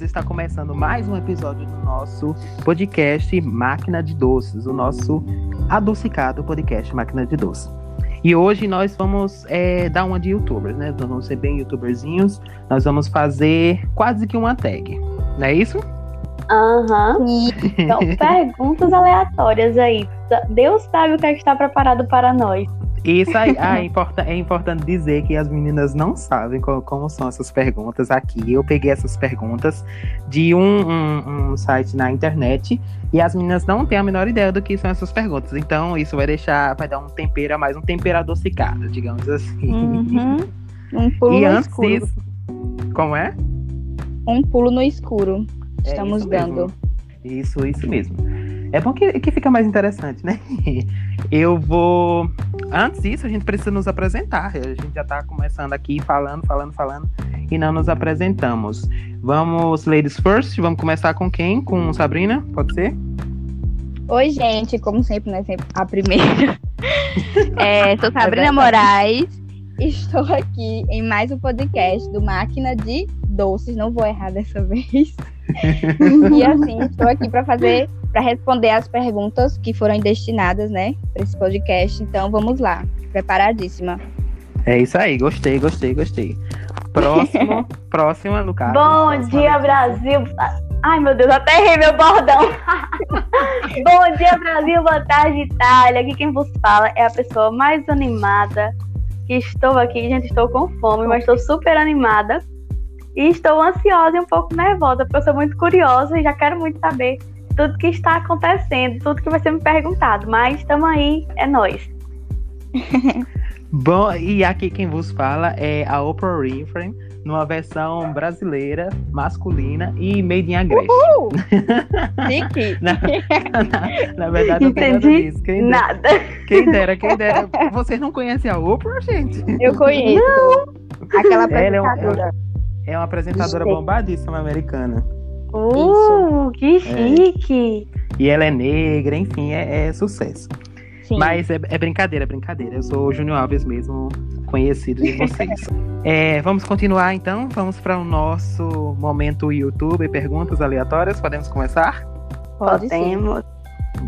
Está começando mais um episódio do nosso podcast Máquina de Doces, o nosso adocicado podcast Máquina de Doces. E hoje nós vamos é, dar uma de youtubers, né? Nós vamos ser bem youtuberzinhos. Nós vamos fazer quase que uma tag, não é isso? Aham. Uhum. Então, perguntas aleatórias aí. Deus sabe o que, é que está preparado para nós. Isso aí, ah, é, importa, é importante dizer que as meninas não sabem como, como, são essas perguntas aqui. Eu peguei essas perguntas de um, um, um, site na internet e as meninas não têm a menor ideia do que são essas perguntas. Então, isso vai deixar, vai dar um tempero a mais, um tempero adocicado, digamos assim. Uhum. Um pulo e no antes escuro. disso, como é? Um pulo no escuro. É Estamos isso dando. Mesmo. Isso, isso mesmo. É bom que, que fica mais interessante, né? Eu vou. Antes disso, a gente precisa nos apresentar. A gente já tá começando aqui falando, falando, falando e não nos apresentamos. Vamos, ladies first. Vamos começar com quem? Com Sabrina? Pode ser? Oi, gente. Como sempre, né? Sempre a primeira. é, sou Sabrina é Moraes. Estou aqui em mais um podcast do Máquina de Doces. Não vou errar dessa vez. e assim, estou aqui para fazer, para responder as perguntas que foram destinadas, né, para esse podcast. Então, vamos lá, preparadíssima. É isso aí, gostei, gostei, gostei. Próximo, próxima, Lucas. Bom dia, Brasil. Ai, meu Deus, até errei meu bordão. Bom dia, Brasil. Boa tarde, Itália. Aqui quem vos fala é a pessoa mais animada que estou aqui. Gente, estou com fome, mas estou super animada e estou ansiosa e um pouco nervosa, porque eu sou muito curiosa e já quero muito saber tudo que está acontecendo, tudo que vai ser me perguntado. Mas estamos aí, é nós. Bom, e aqui quem vos fala é a Oprah Winfrey, numa versão brasileira, masculina e made in Agreste. Uhul! na, na, na, verdade, não tem nada disso. Quem nada. Dera, quem dera, quem dera. Vocês não conhecem a Oprah, gente? Eu conheço. Não. Aquela apresentadora. É, é uma apresentadora bombadíssima americana. Uh, Isso. que chique! É. E ela é negra, enfim, é, é sucesso. Sim. Mas é, é, brincadeira, é brincadeira. Eu sou o Júnior Alves mesmo, conhecido de vocês. é, vamos continuar então? Vamos para o nosso momento YouTube, perguntas aleatórias. Podemos começar? Podemos.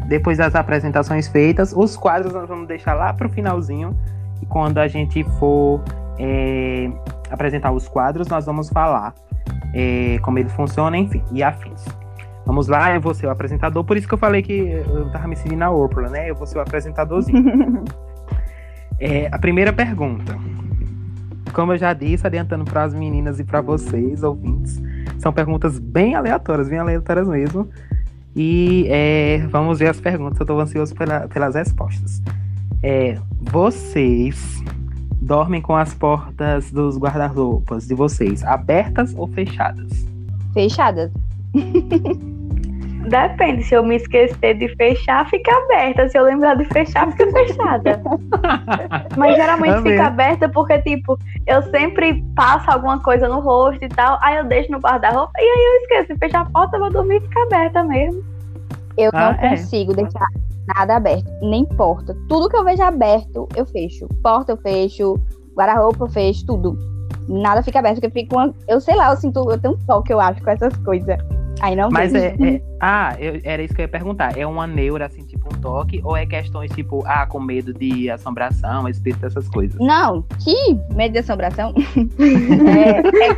Depois das apresentações feitas, os quadros nós vamos deixar lá para o finalzinho. E quando a gente for é, apresentar os quadros, nós vamos falar é, como ele funciona, enfim, e afins. Vamos lá, eu vou ser o apresentador, por isso que eu falei que eu tava me seguindo na Oprah, né? Eu vou ser o apresentadorzinho. é, a primeira pergunta. Como eu já disse, adiantando para as meninas e para vocês, ouvintes, são perguntas bem aleatórias, bem aleatórias mesmo. E é, vamos ver as perguntas, eu estou ansioso pela, pelas respostas. É, vocês dormem com as portas dos guarda-roupas de vocês abertas ou fechadas? Fechadas. Depende, se eu me esquecer de fechar, fica aberta. Se eu lembrar de fechar, fica fechada. Mas geralmente Amém. fica aberta porque, tipo, eu sempre passo alguma coisa no rosto e tal, aí eu deixo no guarda-roupa e aí eu esqueço de fechar a porta, eu vou dormir e fica aberta mesmo. Eu ah, não é? consigo deixar nada aberto, nem porta. Tudo que eu vejo aberto, eu fecho. Porta eu fecho, guarda-roupa eu fecho, tudo. Nada fica aberto, porque fica uma... Eu sei lá, eu sinto, eu tenho um toque, eu acho, com essas coisas. Aí não Mas é, é, Ah, eu, era isso que eu ia perguntar. É uma neura, assim, tipo um toque? Ou é questões tipo, ah, com medo de assombração, espírito, essas coisas? Não, que medo de assombração? é, é...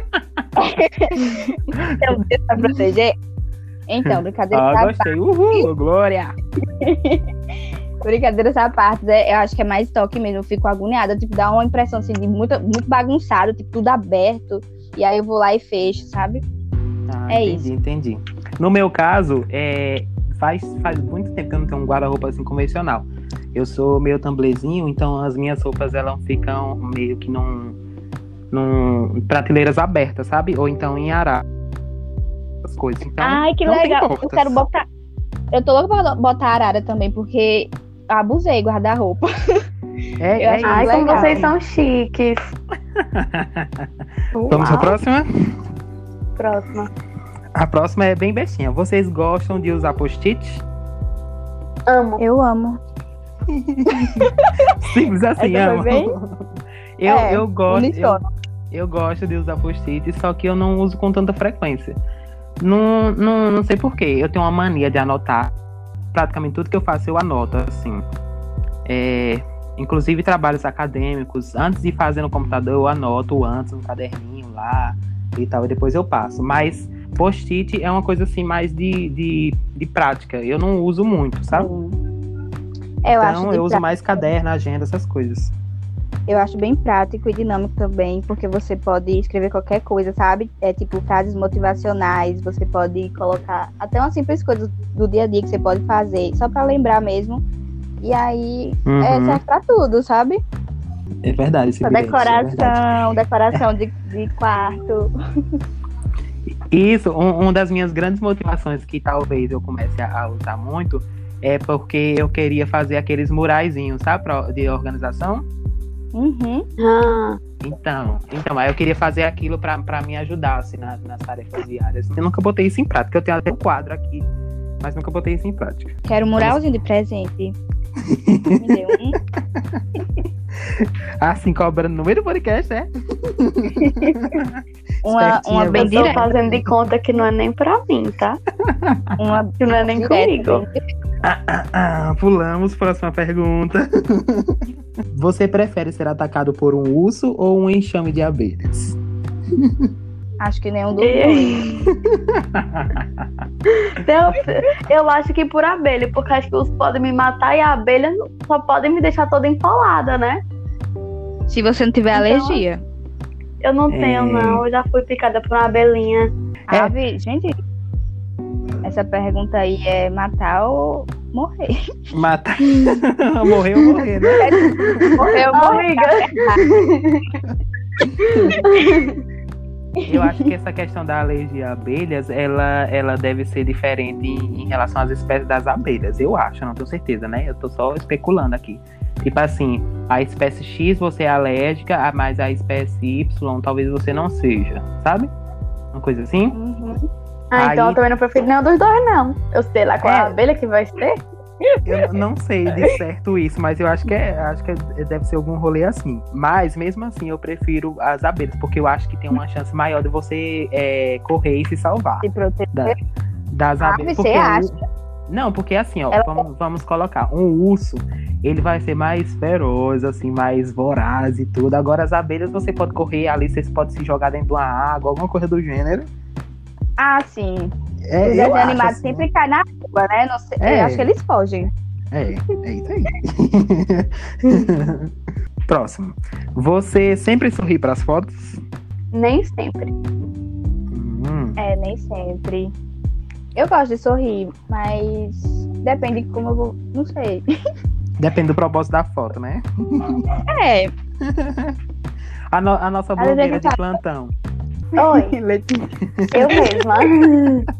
então, pra proteger. Então, brincadeira. Ah, gostei. Uhul, Glória! brincadeira essa parte, né? eu acho que é mais toque mesmo. Eu fico agoniada, tipo, dá uma impressão assim, de muito, muito bagunçado, tipo, tudo aberto. E aí eu vou lá e fecho, sabe? Ah, é entendi, isso. entendi. No meu caso, é, faz, faz muito tempo que eu não tenho um guarda-roupa assim convencional. Eu sou meio tamblezinho, então as minhas roupas elas ficam meio que num, num prateleiras abertas, sabe? Ou então em arara. As coisas. Então, Ai, que legal. Eu quero botar. Eu tô louca pra botar arara também, porque abusei guarda-roupa. É, é Ai, como vocês são chiques. Vamos pra próxima? Próxima. A próxima é bem bestinha. Vocês gostam de usar post-it? Amo. Eu amo. Simples assim, amo. Bem... Eu, é, eu gosto. Eu, Eu gosto de usar post-it, só que eu não uso com tanta frequência. Não, não, não sei porquê. Eu tenho uma mania de anotar. Praticamente tudo que eu faço eu anoto, assim. É, inclusive trabalhos acadêmicos. Antes de fazer no computador, eu anoto antes no caderninho lá e tal. E depois eu passo. Mas post-it é uma coisa assim mais de, de, de prática. Eu não uso muito, sabe? É, eu então eu uso mais caderno, agenda, essas coisas. Eu acho bem prático e dinâmico também, porque você pode escrever qualquer coisa, sabe? É tipo frases motivacionais, você pode colocar até uma simples coisa do dia a dia que você pode fazer, só pra lembrar mesmo. E aí Uhum. é, serve pra tudo, sabe? É verdade, esse é verdade. decoração, decoração de, de quarto. Isso, um, uma das minhas grandes motivações que talvez eu comece a, a usar muito é porque eu queria fazer aqueles muraizinhos, sabe, pra- de organização. Uhum. Ah, Então, então, aí eu queria fazer aquilo pra, pra me ajudar, assim, na- nas tarefas diárias. Eu nunca botei isso em prática, eu tenho até um quadro aqui, mas nunca botei isso em prática. Quero um muralzinho de presente. Me deu um. Assim, cobrando no meio do podcast, é? Uma, uma bem direta. fazendo de conta que não é nem pra mim, tá? Uma Que não é nem comigo. Ah, ah, ah, pulamos, próxima pergunta. Você prefere ser atacado por um urso ou um enxame de abelhas? Acho que nenhum dos dois. Eu, eu acho que por abelha, porque acho que os podem me matar e a abelha só podem me deixar toda empolada, né? Se você não tiver Então- alergia. Eu não É. tenho, não. Eu já fui picada por uma abelhinha. É. Ah, vi- gente, essa pergunta aí é matar ou morrer? Matar. Morreu ou morrer, né? Morrer ou morrer. Eu acho que essa questão da alergia a abelhas, ela, ela deve ser diferente em, em relação às espécies das abelhas. Eu acho, não tenho certeza, né? Eu tô só especulando aqui. Tipo assim, a espécie X você é alérgica, a- mas a espécie Y talvez você não seja, sabe? Uma coisa assim. Uhum. Ah, então Aí- eu também não prefiro nenhum dos dois, não. Eu sei lá qual é É. a abelha que vai ser. Eu não sei de certo isso, mas eu acho que é, acho que deve ser algum rolê assim. Mas mesmo assim, eu prefiro as abelhas, porque eu acho que tem uma chance maior de você é, correr e se salvar Se proteger. da- das Ah, abelhas. você o- acha? Não, porque assim, ó, Ela- vamos, vamos colocar, um urso, ele vai ser mais feroz, assim, mais voraz e tudo. Agora as abelhas você pode correr ali, você pode se jogar dentro de uma água, alguma coisa do gênero. Ah, sim. É, acho, animados assim. sempre caem na água, né? Não sei, É. Eu acho que eles fogem. É, é isso aí. Próximo. Você sempre sorri para as fotos? Nem sempre. Hum, É, nem sempre. Eu gosto de sorrir, mas depende de como eu vou. Não sei. depende do propósito da foto, né? É, A, no- a nossa blogueira de plantão. Oi, Letícia. eu mesma.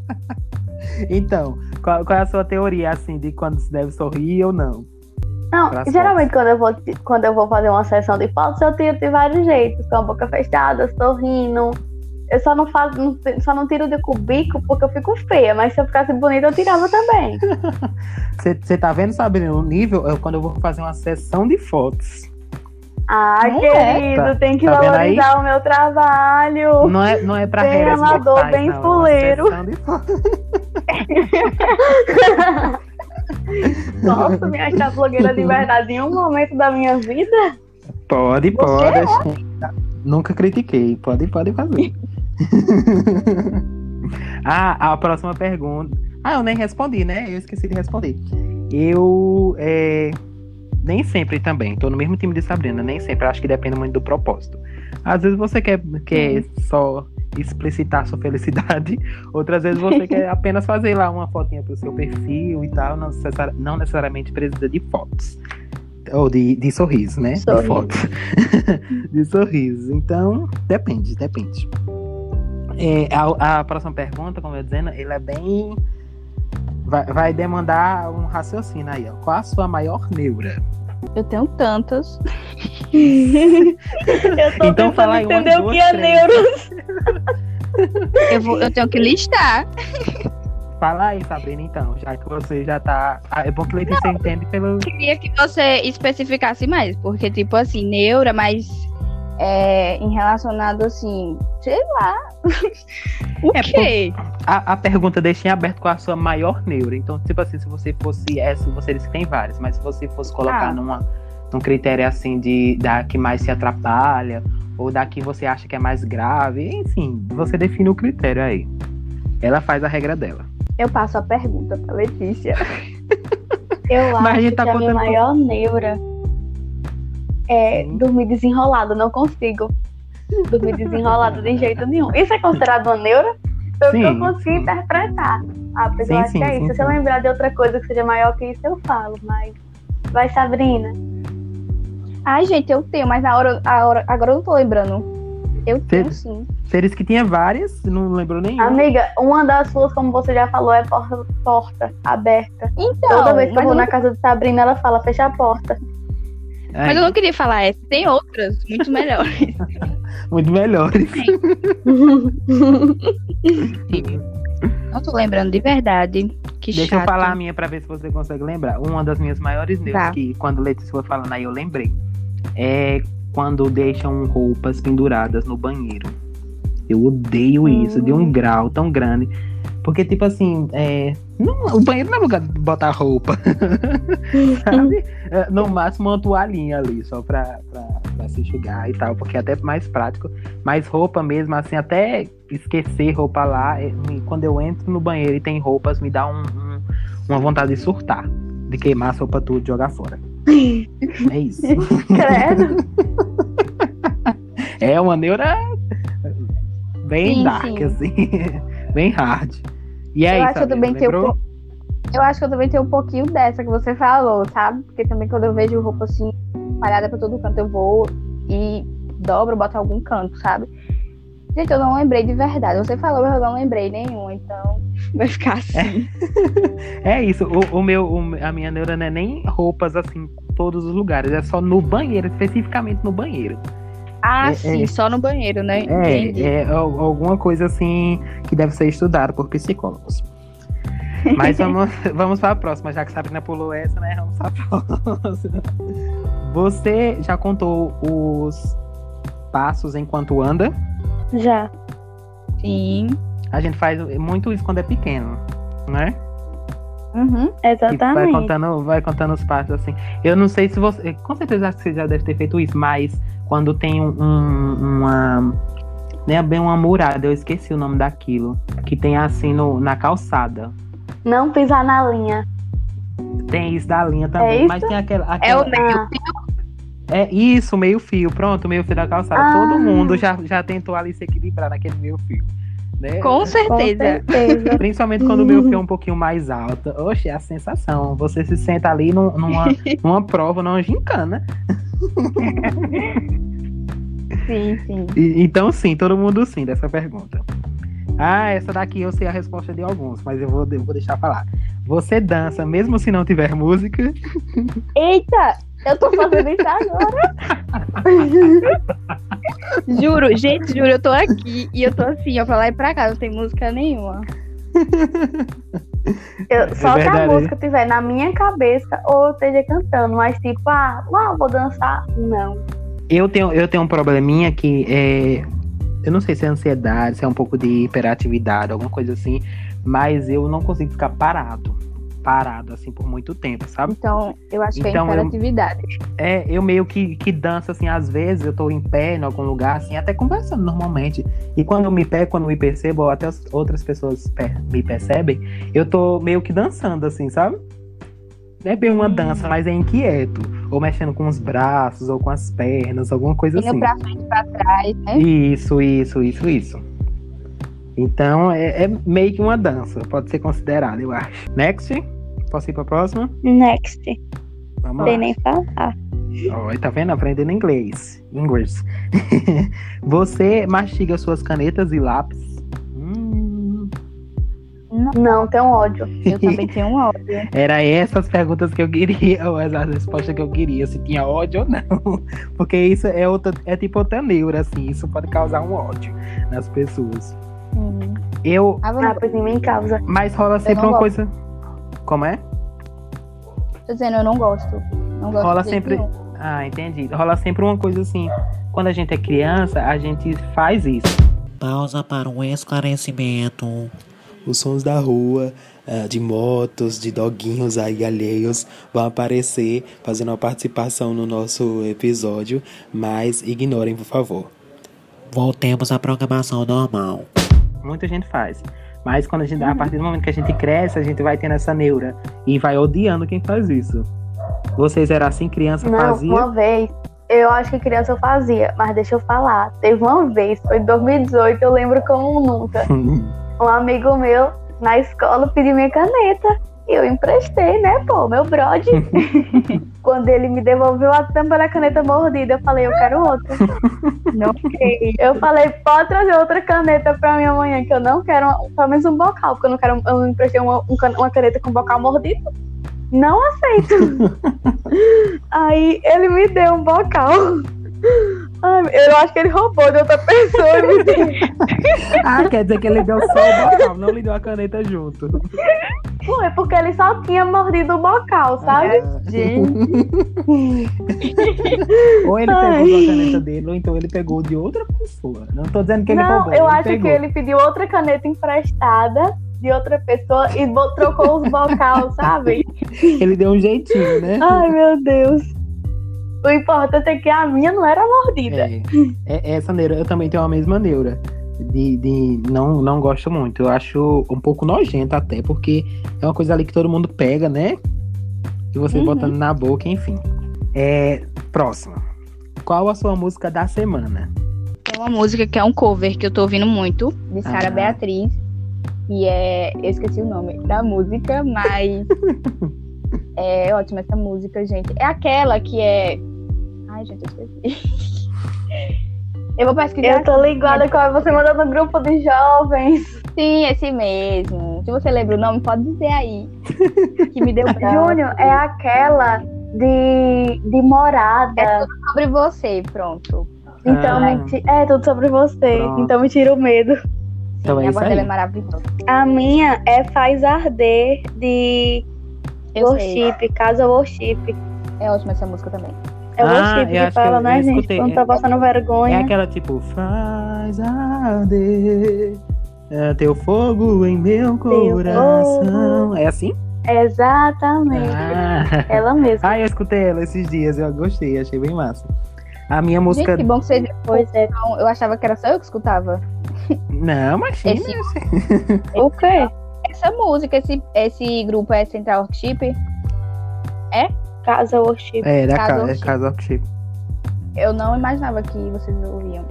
Então, qual, qual é a sua teoria, assim, de quando se deve sorrir ou não? Não, Pras geralmente quando eu, vou, quando eu vou fazer uma sessão de fotos, eu tiro de vários jeitos, com a boca fechada, sorrindo. Eu só não faço, não- só não tiro de cubico porque eu fico feia, mas se eu ficasse bonita, eu tirava também. Você tá vendo, Sabrina, o nível? Eu, quando eu vou fazer uma sessão de fotos. Ai, Não querido, Tá- tem que tá valorizar o meu trabalho. Não é, não é pra Bem amador, bem não, é fuleiro. Posso me achar blogueira de verdade em um momento da minha vida? Pode, Você pode. é. Nunca critiquei. Pode, pode fazer. ah, a próxima pergunta. Ah, eu nem respondi, né? Eu esqueci de responder. Eu é, nem sempre também. Tô no mesmo time de Sabrina. Nem sempre. Acho que depende muito do propósito. Às vezes você quer, quer só explicitar sua felicidade. Outras vezes você quer apenas fazer lá uma fotinha pro seu perfil e tal. Não, necessari- não necessariamente precisa de fotos. Ou de, de sorriso, né? Sorriso. De fotos. de sorriso. Então, depende, depende. É, a, a próxima pergunta, como eu ia dizendo, ele é bem. Vai, vai demandar um raciocínio aí, ó. Qual a sua maior neura? eu tenho tantas. Eu tô Então fala entender o que é neuro. Eu, vou, eu tenho que listar. Fala aí, Sabrina, então, já que você já tá. Ah, é bom que Letícia entende pelo. Queria que você especificasse mais, porque, tipo assim, neura, mas é, em relacionado assim, sei lá. o É, quê? A, a pergunta deixa em aberto com a sua maior neura. Então, tipo assim, se você fosse essa, você disse que tem várias, mas se você fosse colocar Ah. numa, num critério assim de da que mais se atrapalha, ou da que você acha que é mais grave, enfim, você define o critério aí. Ela faz a regra dela. Eu passo a pergunta pra Letícia. Eu Mas a acho gente que tá a minha maior neura é Sim. dormir desenrolado. Não consigo dormir desenrolado de jeito nenhum. Isso é considerado uma neura? Pelo que eu Sim, consigo sim. interpretar. Ah, pois Sim, eu acho sim, que é sim, isso. Se eu sim. lembrar de outra coisa que seja maior que isso, eu falo. Mas vai, Sabrina. Ai, gente, eu tenho, mas na hora, a hora agora eu não tô lembrando. Eu tenho sim. Seres que tinha várias, não lembrou nenhum. Amiga, uma das suas, como você já falou, é porta, porta aberta. Então, Toda vez que eu vou na casa de Sabrina, ela fala, fecha a porta. É, mas eu não queria falar essa. Tem outras, muito melhores. Muito melhores. não tô lembrando de verdade. Que Deixa chato. eu falar a minha pra ver se você consegue lembrar. Uma das minhas maiores neuras, Tá. que quando Letícia foi falando aí eu lembrei, é quando deixam roupas penduradas no banheiro. Eu odeio isso, de um grau tão grande. Porque, tipo assim, é, não- o banheiro não é lugar de botar roupa. sabe? É, No máximo uma toalhinha ali, só pra, pra, pra se enxugar e tal, porque é até mais prático. Mas roupa mesmo, assim, até esquecer roupa lá, é, quando eu entro no banheiro e tem roupas, me dá um- um- uma vontade de surtar. De queimar as roupas tudo e jogar fora. É isso. Credo. É uma neura bem Sim, dark, sim. assim. Bem hard. E aí, eu acho que eu também tenho. lembrou? po- Eu acho que eu também tenho um pouquinho dessa que você falou, sabe? Porque também quando eu vejo roupa assim, espalhada pra todo canto, eu vou e dobro, boto algum canto, sabe? Gente, eu não lembrei de verdade. Você falou, mas eu não lembrei nenhum, então vai ficar assim. É isso, o, o meu, o- a minha neura não é nem roupas assim, em todos os lugares, é só no banheiro, especificamente no banheiro. Ah, É, sim, é. só no banheiro, né? Entendi. É, é al- alguma coisa assim que deve ser estudada por psicólogos. Mas vamos, vamos para a próxima, já que Sabrina pulou essa, né? Vamos para a próxima. Você já contou os passos enquanto anda? Já. Sim. A gente faz muito isso quando é pequeno, né? Uhum. E vai Exatamente. contando, vai contando os passos assim. Eu não sei se você. Com certeza acho que você já deve ter feito isso, mas quando tem um, um- uma. Nem é bem uma murada, eu esqueci o nome daquilo. Que tem assim no, na calçada. Não pisar na linha. Tem isso da linha também. É isso? Mas tem aquela. É aquela o meio. Ah, é isso, meio fio. Pronto, meio fio da calçada. Ah. Todo mundo já, já tentou ali se equilibrar naquele meio fio. Né? Com com certeza. certeza. Principalmente quando o meu fio é um pouquinho mais alto. Oxe, é a sensação. Você se senta ali num- numa, numa prova, numa gincana. Sim, sim. E- então, sim, todo mundo sim dessa pergunta. Ah, essa daqui eu sei a resposta de alguns, mas eu vou, eu vou deixar falar. Você dança mesmo se não tiver música? Eita! Eu tô fazendo isso agora. Juro, gente, juro, eu tô aqui e eu tô assim, ó, pra lá e pra cá, não tem música nenhuma. Eu, só se verdade. a música estiver na minha cabeça ou eu esteja cantando, mas tipo, ah, uau, vou dançar. Não. Eu tenho, eu tenho um probleminha que é. Eu não sei se é ansiedade, se é um pouco de hiperatividade, alguma coisa assim, mas eu não consigo ficar parado. Parado, assim, por muito tempo, sabe? Então, eu acho que Então, é eu- imperatividade. É, eu meio que, que danço, assim, às vezes eu tô em pé em algum lugar, assim, até conversando normalmente. E quando eu me pego, quando eu me percebo, ou até as outras pessoas me percebem, eu tô meio que dançando, assim, sabe? Não é bem uma dança, mas é inquieto. Ou mexendo com os braços, ou com as pernas, alguma coisa Indo assim. pra frente, pra trás, né? Isso, isso, isso, isso. Então é, é meio que uma dança, pode ser considerado, eu acho. Next, posso ir pra próxima? Next. Vamos Sem lá. nem falar. Ó, tá vendo? Aprendendo inglês. Inglês. Você mastiga suas canetas e lápis? Hum, Não, tem um ódio. Eu também tenho um ódio. era essas perguntas que eu queria, ou essa resposta que eu queria, se tinha ódio ou não. Porque isso é outra, é tipo outra neura, assim, isso pode causar um ódio nas pessoas. Sim. Eu, Ah, pois em mim causa. mas rola sempre uma gosto. coisa. Como é? tô dizendo, eu não gosto. Não gosto Rola sempre- nenhum. Ah, entendi. Rola sempre uma coisa assim. quando a gente é criança, a gente faz isso. Pausa para um esclarecimento. Os sons da rua, ah, de motos, de doguinhos aí alheios vão aparecer fazendo uma participação no nosso episódio, mas ignorem, por favor. Voltemos à programação normal. Muita gente faz. Mas quando a gente, a partir do momento que a gente cresce, a gente vai tendo essa neura e vai odiando quem faz isso. Vocês eram assim, criança Não, fazia? uma vez, eu acho que criança eu fazia, mas deixa eu falar. Teve uma vez, foi em 2018, eu lembro como nunca. Um amigo meu na escola pediu minha caneta. E eu emprestei, né, pô, meu brode. Quando ele me devolveu a tampa da caneta mordida, eu falei, eu quero outra. Não. Eu falei, pode trazer outra caneta pra mim amanhã, que eu não quero, uma- pelo menos um bocal, porque eu não quero, eu emprestei uma, um uma caneta com bocal mordido. Não aceito. Aí ele me deu um bocal. Ai, eu acho que ele roubou de outra pessoa ah, quer dizer que ele deu só o bocal, não lhe deu a caneta junto. Foi, porque ele só tinha mordido o bocal, sabe? ou ele Ai. pegou a caneta dele, ou então ele pegou de outra pessoa. Não tô dizendo que ele não, roubou. eu acho pegou. que ele pediu outra caneta emprestada de outra pessoa e trocou os bocal, sabe? Ele deu um jeitinho, né? Ai, meu Deus. O importante é que a minha não era mordida. É, é- essa neura, eu também tenho a mesma neura. De, de não, não gosto muito. Eu acho um pouco nojento até, porque é uma coisa ali que todo mundo pega, né? E você Uhum. botando na boca, enfim. É, próximo. Qual a sua música da semana? Tem uma música que é um cover que eu tô ouvindo muito, de Sara Ah. Beatriz. E é. Eu esqueci o nome da música, mas. é ótima essa música, gente. É aquela que é. Ai, gente, eu esqueci. Eu vou pesquisar. Eu tô ligada com você mandou no grupo de jovens. Sim, esse mesmo. Se você lembra o nome, pode dizer aí. Que me deu branco. Júnior, é aquela de, de morada. É sobre você, pronto. Então, Ah. me é tudo sobre você. Pronto. Então me tira o medo. Então é a isso voz dela é aí. maravilhosa. A minha é Faz Arder de Eu sei. Worship, Casa Worship. É ótima essa música também. É Ah, eu que acho que fala, eu- né, eu gente? escutei. Quando tá passando É vergonha. aquela tipo, faz arder é, teu fogo em meu coração. É assim? Exatamente. Ah. Ela mesma. ah, eu escutei ela esses dias, eu gostei, achei bem massa. A minha música. Gente, que bom que vocês. Pois é. Não, eu achava que era só eu que escutava. Não, mas sim, Esse-? O quê? Essa música, esse, esse grupo é Central Worship. Casa Worship. É, da Casa é Worship. casa of Chip. Eu não imaginava que vocês ouviam.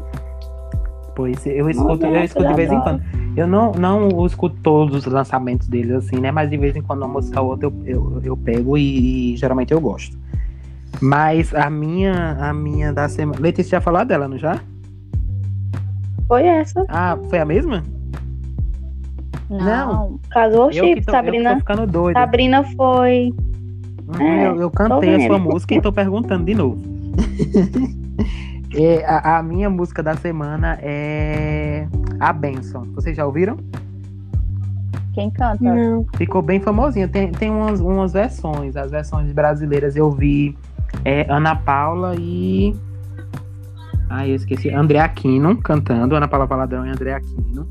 Pois eu escuto, eu Nossa, escuto de vez em quando. Eu não, não escuto todos os lançamentos deles assim, né? Mas de vez em quando uma música ou outra eu, eu, eu pego e, e geralmente eu gosto. Mas a minha, a minha da semana. Letícia já falou dela, não já? Foi essa. Ah, foi a mesma? Não. Casa Eu Worship, que, tô, eu Sabrina. ficando. Sabrina foi. É, eu, eu cantei a sua música e tô perguntando de novo. É, a, a minha música da semana é A Benção. Vocês já ouviram? Quem canta? Não. Ficou bem famosinha. Tem, tem umas, umas versões. As versões brasileiras eu vi é, Ana Paula e. Ai, eu esqueci. André Aquino cantando. Ana Paula Valadão e André Aquino.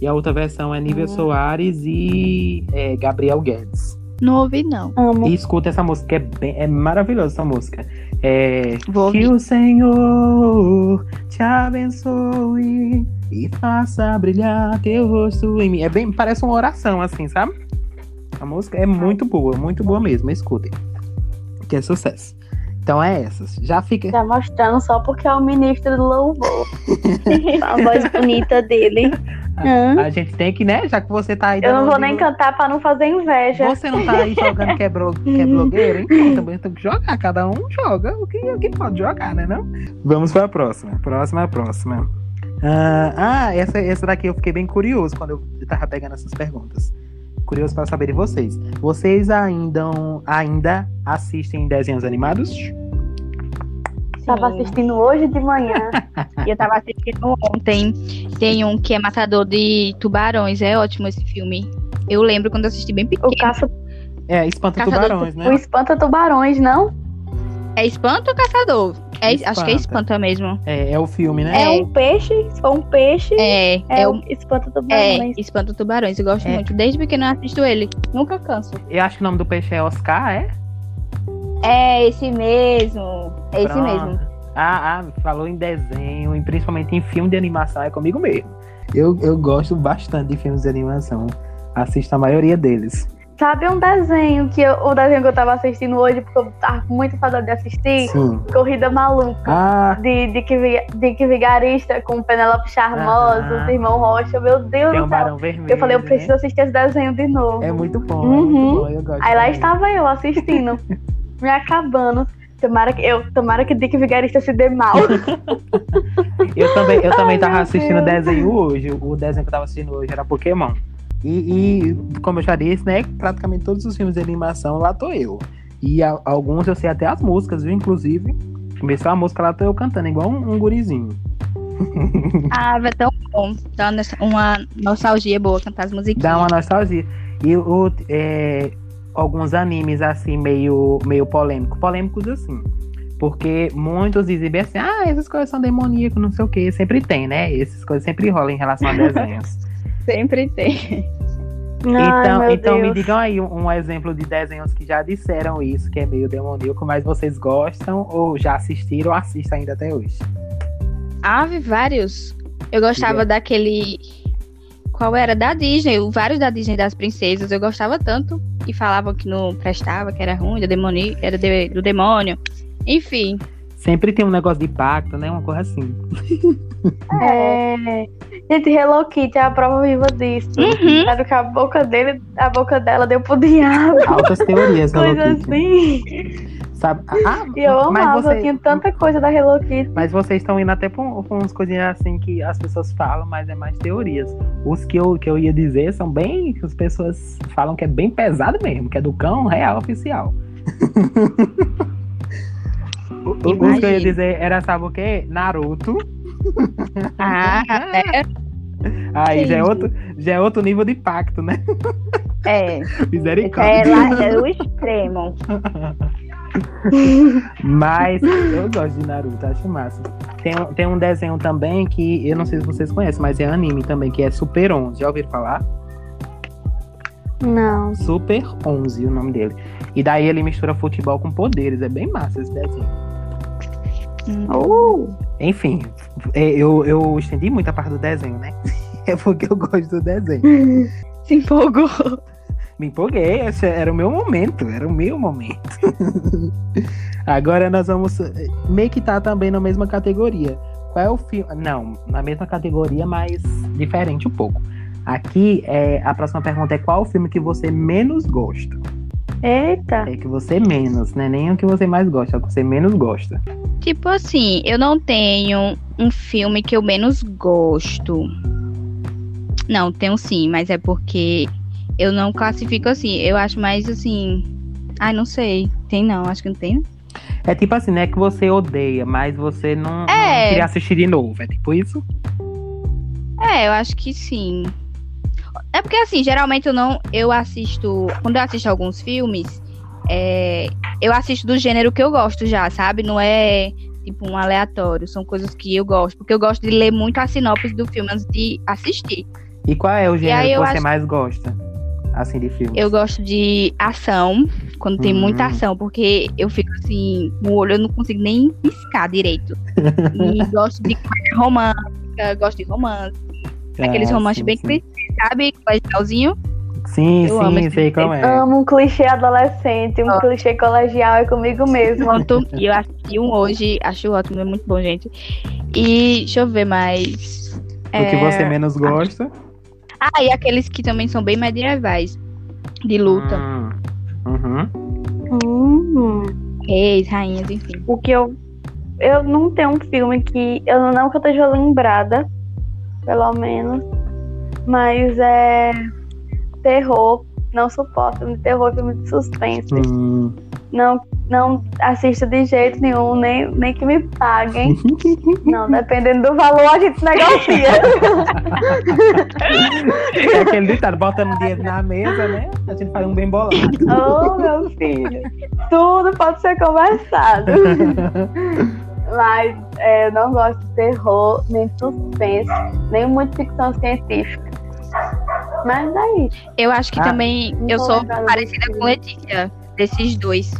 E a outra versão é Nível Soares e é, Gabriel Guedes. Não ouvi, não. Amo. E escuta essa música, é, bem, é maravilhosa essa música. É, Vou que ouvir. o Senhor te abençoe e faça brilhar teu rosto em mim. É bem, parece uma oração, assim, sabe? A música é muito boa, muito boa mesmo. Escutem. Que é sucesso. Então é essas. Já fica. Tá mostrando só porque é o ministro do louvor. a voz bonita dele. Hã? A gente tem que, né? Já que você tá aí. Eu não vou nem cantar pra não fazer inveja. Você não tá aí jogando que é, blo... que é blogueiro, então também tem que jogar. Cada um joga o que, o que pode jogar, né? Não? Vamos para a próxima. Próxima, próxima. Ah, ah, essa, essa daqui eu fiquei bem curioso quando eu tava pegando essas perguntas. Curioso para saber de vocês. Vocês ainda, ainda assistem desenhos animados? Tava Sim. assistindo hoje de manhã. E eu tava assistindo ontem. Tem um que é Matador de Tubarões. É ótimo esse filme. Eu lembro quando eu assisti bem O pequeno. caça É, Espanta Caçador Tubarões, o né? espanta tubarões, não? É espanto ou caçador? É, Acho que é Espanta. mesmo. É, é o filme, né? É um peixe, for um peixe, é, É, é, o. o espanta do É. Espanta Tubarões, eu gosto É. muito. Desde pequeno eu assisto ele. Nunca canso. Eu acho que o nome do peixe é Oscar, é? É esse mesmo. É esse Pronto. mesmo. Ah, ah, falou em desenho, e principalmente em filme de animação, é comigo mesmo. Eu, eu gosto bastante de filmes de animação. Assisto a maioria deles. Sabe um desenho que eu, o desenho que eu tava assistindo hoje, porque eu tava com muita saudade de assistir? Sim. Corrida Maluca. Ah, De Dick, Vi- Dick Vigarista com Penélope Charmosa, Aham. os irmãos Rocha. Meu Deus tem do um céu. vermelho. Eu falei, eu né? preciso assistir esse desenho de novo. É muito bom, é Uhum. muito bom. Eu gosto Aí lá também. estava eu assistindo, me acabando. Tomara que, eu, tomara que Dick Vigarista se dê mal. Eu também, eu também Ai, tava assistindo Deus. desenho hoje. O desenho que eu tava assistindo hoje era Pokémon. E, e, como eu já disse, né? Praticamente todos os filmes de animação lá tô eu. E a- alguns eu sei até as músicas, viu? Inclusive, começou a música lá, tô eu cantando, igual um, um gurizinho. Ah, é tão bom. Dá uma- nostalgia boa cantar as musiquinhas. Dá uma nostalgia. E o, é, alguns animes, assim, meio, meio polêmicos. Polêmicos, assim. Porque muitos dizem bem assim, ah, essas coisas são demoníacas, não sei o quê. Sempre tem, né? Essas coisas sempre rolam em relação a desenhos. Sempre tem. Ai, então, então me digam aí um, um exemplo de desenhos que já disseram isso, que é meio demoníaco, mas vocês gostam ou já assistiram ou assistem ainda até hoje? Ave, vários. Eu gostava Diga. daquele. Qual era? Da Disney. o- Vários da Disney das princesas. Eu gostava tanto. E falavam que não prestava, que era ruim, do demônio, era de- do demônio. Enfim. Sempre tem um negócio de pacto, né? Uma coisa assim. É... Gente, Hello Kitty é a prova viva disso. Uhum. Sabe que a boca dele, a boca dela deu pro diabo. Altas teorias, Hello Coisa Kitty. assim. Sabe? Ah, E eu mas, amava, você- tinha tanta coisa da Hello Kitty. mas vocês estão indo até pra, um- pra umas coisinhas assim que as pessoas falam, mas é mais teorias. Os que eu, que eu ia dizer são bem. que as pessoas falam que é bem pesado mesmo, que é do cão real oficial. O- que eu ia dizer era, sabe o quê? Naruto. Ah, é. Aí já é, outro, já é outro nível de pacto, né? É. Misericórdia. é o extremo. Mas eu gosto de Naruto, acho massa. Tem, tem um desenho também que eu não sei se vocês conhecem, mas é anime também, que é Super 11. Já ouviram falar? Não. Super 11 o nome dele. E daí ele mistura futebol com poderes. É bem massa esse desenho. Uh, Enfim, é, eu, eu estendi muito a parte do desenho, né? É porque eu gosto do desenho. Se empolgou. Me empolguei, esse era o meu momento, era o meu momento. Agora nós vamos. Meio que tá também na mesma categoria. Qual é o filme. Não, na mesma categoria, mas diferente um pouco. Aqui, é, a próxima pergunta é qual o filme que você menos gosta? Eita. É que você menos, né? Nem o que você mais gosta, é o que você menos gosta. Tipo assim, eu não tenho um filme que eu menos gosto. Não, tenho sim, mas é porque eu não classifico assim. Eu acho mais assim. Ai, não sei. Tem não, acho que não tem. É tipo assim, né? Que você odeia, mas você não, não É. queria assistir de novo. É tipo isso? É, eu acho que sim. É porque assim, geralmente eu não. Eu assisto. Quando eu assisto alguns filmes, é, eu assisto do gênero que eu gosto já, sabe? Não é tipo um aleatório. São coisas que eu gosto. Porque eu gosto de ler muito a sinopse do filme antes de assistir. E qual é o gênero que você acho- mais gosta? Assim, de filme? Eu gosto de ação, quando tem Hum. muita ação, porque eu fico assim, no olho eu não consigo nem piscar direito. E gosto de romântica, gosto de romance. Aqueles Ah, romances sim, bem sim. Sabe? Colegialzinho. Sim, Eu sim, sei como é. Amo um clichê adolescente, um clichê colegial é comigo mesmo. Pronto. E eu assisti um hoje, acho ótimo, é muito bom, gente. E deixa eu ver mais. O que É, você menos gosta? Ah, e aqueles que também são bem medievais. De luta. Hum, Uhum. Hum. Reis, rainhas, enfim. O que eu. Eu não tenho um filme que. Eu não que eu esteja lembrada, pelo menos. Mas é. Terror. Não suporto. De terror, filme de suspense. Hum, Não, não assisto de jeito nenhum, nem, nem que me paguem. Não, dependendo do valor, a gente negocia. É aquele ditado, botando dinheiro na mesa, né? A gente faz um bem bolado. oh, meu filho. Tudo pode ser conversado. Mas é, eu não gosto de terror, nem suspense, nem muito ficção científica. Mas daí. Eu acho que Ah. também eu sou parecida com Letícia, desses dois.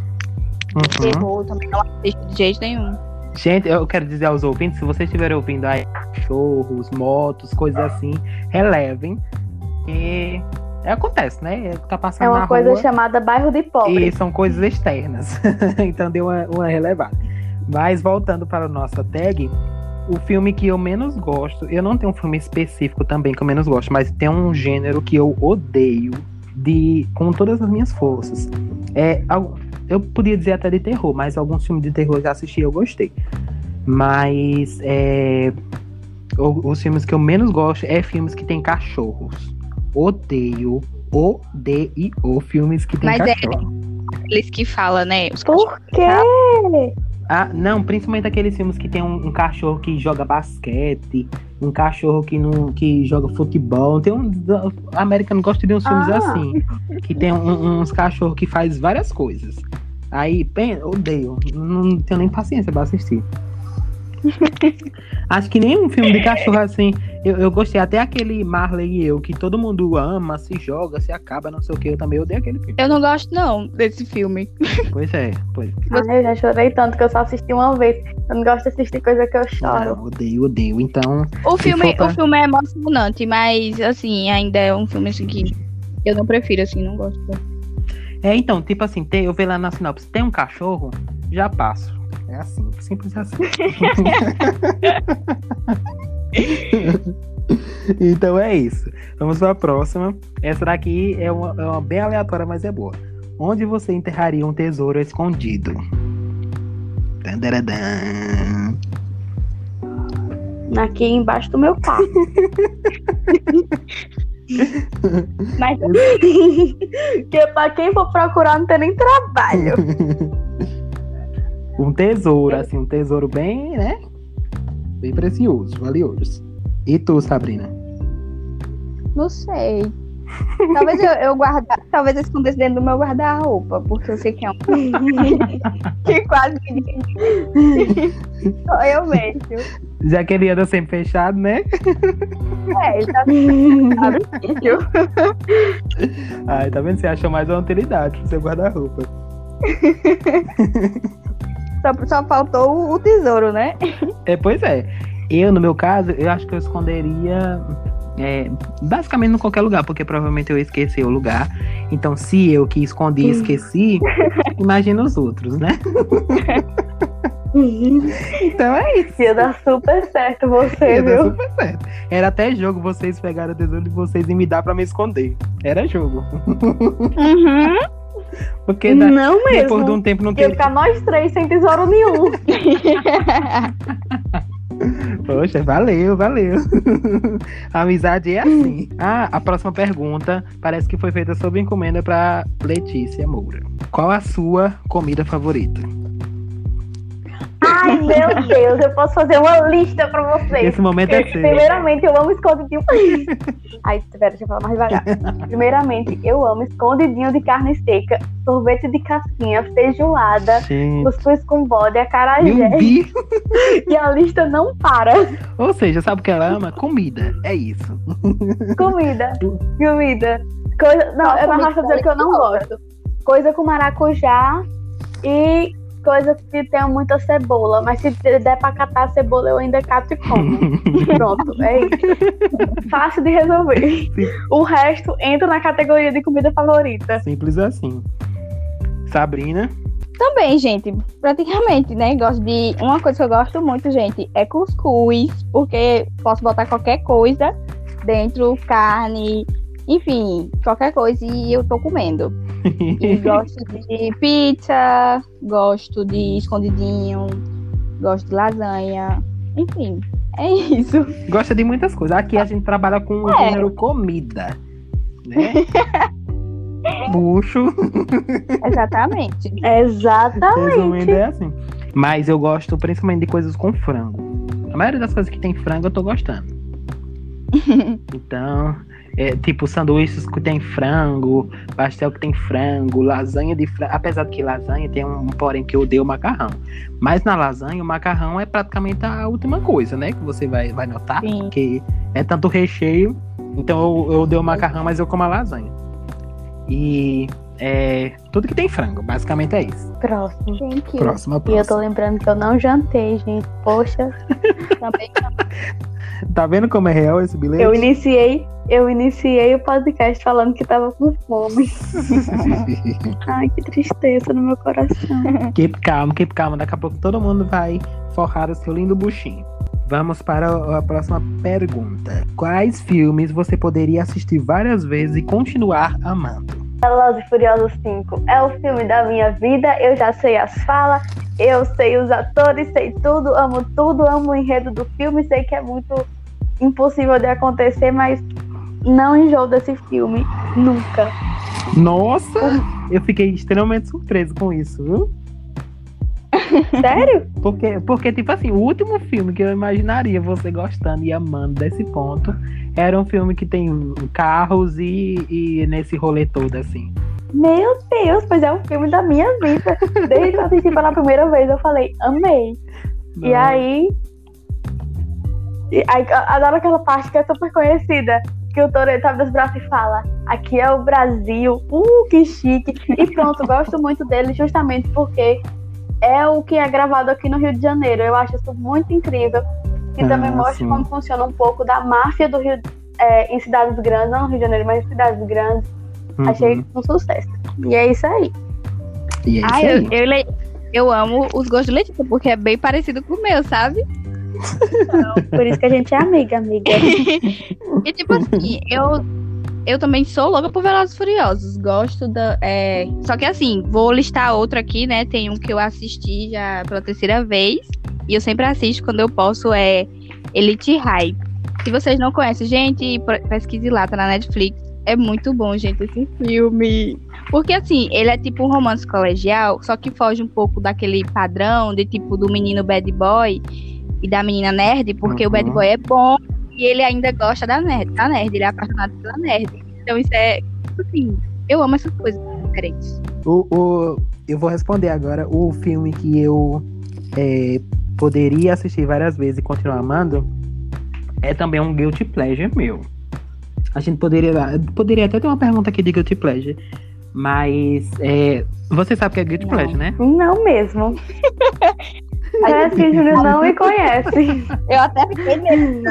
Uhum. Terror também não assisto de jeito nenhum. Gente, eu quero dizer aos ouvintes, se vocês estiverem ouvindo aí cachorros, motos, coisas assim, relevem. É, acontece, né? Tá passando É na uma coisa rua chamada bairro de pobre. e são coisas externas. então deu uma, uma relevada. Mas voltando para a nossa tag, o filme que eu menos gosto, eu não tenho um filme específico também que eu menos gosto, mas tem um gênero que eu odeio de com todas as minhas forças. É, eu podia dizer até de terror, mas alguns filmes de terror eu já assisti e eu gostei. Mas é, os filmes que eu menos gosto é filmes que tem cachorros. Odeio, odeio filmes que tem Mas é- cachorro. Aqueles que falam, né? Os Por quê? Ah, não, principalmente aqueles filmes que tem um, um cachorro que joga basquete, um cachorro que não que joga futebol. Tem um a americano gosta de uns filmes Ah. assim, que tem um- uns cachorros que faz várias coisas. Aí, pen- odeio, não tenho nem paciência pra assistir. Acho que nem um filme de cachorro assim. Eu, eu gostei até aquele Marley e eu, que todo mundo ama, se joga, se acaba, não sei o que. Eu também odeio aquele filme. Eu não gosto, não, desse filme. Pois é, pois. Ah, eu já chorei tanto que eu só assisti uma vez. Eu não gosto de assistir coisa que eu choro. Não, odeio, odeio. Então, O filme, pra- o filme é emocionante, mas assim, ainda é um filme assim que eu não prefiro, assim, não gosto. É, então, tipo assim, tem, eu vejo lá na sinopse, tem um cachorro, já passo. É assim, simples assim. então é isso. Vamos para a próxima. Essa daqui é uma, é uma bem aleatória, mas é boa. Onde você enterraria um tesouro escondido? Tandaradã. Aqui embaixo do meu carro. Mas que pra quem for procurar não tem nem trabalho. Um tesouro, assim, um tesouro bem, né? Bem precioso, valioso. E tu, Sabrina? não sei. Talvez eu, eu guarda, talvez eu escondesse dentro do meu guarda-roupa, porque eu sei que é um que quase só eu vejo. Já que ele anda sempre fechado, né? É, ele tá Ai, tá vendo? Você achou mais uma utilidade pro seu guarda-roupa. só, só faltou o- tesouro, né? É, pois é. Eu, no meu caso, eu acho que eu esconderia é, basicamente em qualquer lugar, porque provavelmente eu esqueci o lugar. Então, se eu que escondi e esqueci, imagina os outros, né? Então é isso. Ia dar super certo você, Ia viu? super certo. Era até jogo vocês pegaram o tesouro de vocês e me dar pra me esconder. Era jogo. Uhum. Porque na- Não depois de mesmo. um tempo não Ia teria. ficar nós três sem tesouro nenhum. Poxa, valeu, valeu. A amizade é assim. Ah, a próxima pergunta parece que foi feita sob encomenda pra Letícia Moura. Qual a sua comida favorita? Ai, meu Deus, eu posso fazer uma lista pra vocês. Esse momento é seu. Primeiramente, eu amo escondidinho. Ai, pera, deixa eu falar mais devagar. Primeiramente, eu amo escondidinho de carne seca, sorvete de casquinha, feijoada, cuscuz com bode, acarajé. E a lista não para. Ou seja, sabe o que ela ama? Comida. É isso. Comida, comida. Coisa... Não, eu não acho dizer que eu não gosto. Coisa com maracujá e coisa que tenha muita cebola. Mas se der pra catar a cebola, eu ainda cato e como. Pronto, é isso. Fácil de resolver. O resto entra na categoria de comida favorita. Simples assim. Sabrina. Também, gente, praticamente, né? Gosto de. Uma coisa que eu gosto muito, gente, é cuscuz, porque posso botar qualquer coisa dentro, carne, enfim, qualquer coisa e eu tô comendo. E gosto de pizza, gosto de escondidinho, gosto de lasanha, enfim, é isso. Gosta de muitas coisas. Aqui a gente trabalha com o É. gênero comida. Né? bucho. Exatamente. Exatamente. Resumindo, é assim. Mas eu gosto principalmente de coisas com frango. A maioria das coisas que tem frango eu tô gostando. Então, é, tipo sanduíches que tem frango, pastel que tem frango, lasanha de frango. Apesar de que lasanha tem um porém que eu odeio o macarrão. Mas na lasanha, o macarrão é praticamente a última coisa, né? Que você vai, vai notar. Sim. Porque é tanto recheio. Então eu, eu odeio o macarrão, mas eu como a lasanha. E é, tudo que tem frango, basicamente é isso. Próximo. Gente, Próxima, E eu tô próxima. lembrando que eu não jantei, gente. Poxa, também Tá vendo como é real esse bilhete? eu iniciei, eu iniciei o podcast falando que tava com fome. Ai, que tristeza no meu coração. Keep calmo, keep calmo. Daqui a pouco todo mundo vai forrar o seu lindo buchinho. Vamos para a próxima pergunta. Quais filmes você poderia assistir várias vezes e continuar amando? Velozes e Furiosos 5 é o filme da minha vida. Eu já sei as falas, eu sei os atores, sei tudo, amo tudo, amo o enredo do filme. Sei que é muito impossível de acontecer, mas não enjoo desse filme nunca. Nossa! Eu fiquei extremamente surpreso com isso, viu? Sério? Porque, porque, tipo assim, o último filme que eu imaginaria você gostando e amando desse ponto era um filme que tem carros e, e nesse rolê todo, assim. Meu Deus, pois é um filme da minha vida. Desde que eu assisti pela primeira vez, eu falei, amei. E aí. E aí, adoro aquela parte que é super conhecida. Que o Toreto abre os braços e fala: Aqui é o Brasil, uh, que chique. E pronto, gosto muito dele justamente porque é o que é gravado aqui no Rio de Janeiro. Eu acho isso muito incrível. E também Ah, mostra sim. como funciona um pouco da máfia do Rio é, em cidades grandes, não no Rio de Janeiro, mas em cidades grandes. Uhum. Achei um sucesso. E é isso aí. E é isso Ai, eu, aí. eu, le- eu amo os gostos de Letícia, porque é bem parecido com o meu, sabe? Por isso que a gente é amiga, amiga. E tipo assim, eu, eu também sou louca por Velozes e Furiosos. Gosto da. é, Só que assim, vou listar outro aqui, né? Tem um que eu assisti já pela terceira vez. E eu sempre assisto quando eu posso, é Elite High. Se vocês não conhecem, gente, pesquise lá, tá na Netflix. É muito bom, gente, esse filme. Porque assim, ele é tipo um romance colegial, só que foge um pouco daquele padrão de tipo do menino bad boy e da menina nerd, porque o bad Uhum. boy é bom e ele ainda gosta da nerd, da nerd, ele é apaixonado pela nerd. Então isso é, assim, eu amo essas coisas diferentes. O, o- eu vou responder agora. O filme que eu é, poderia assistir várias vezes e continuar amando é também um guilty pleasure meu. A gente poderia poderia até ter uma pergunta aqui de guilty pleasure, mas é, você sabe o que é guilty Não. pleasure, né? Não mesmo. Parece que o Júlio não me conhece. Eu até fiquei mesmo.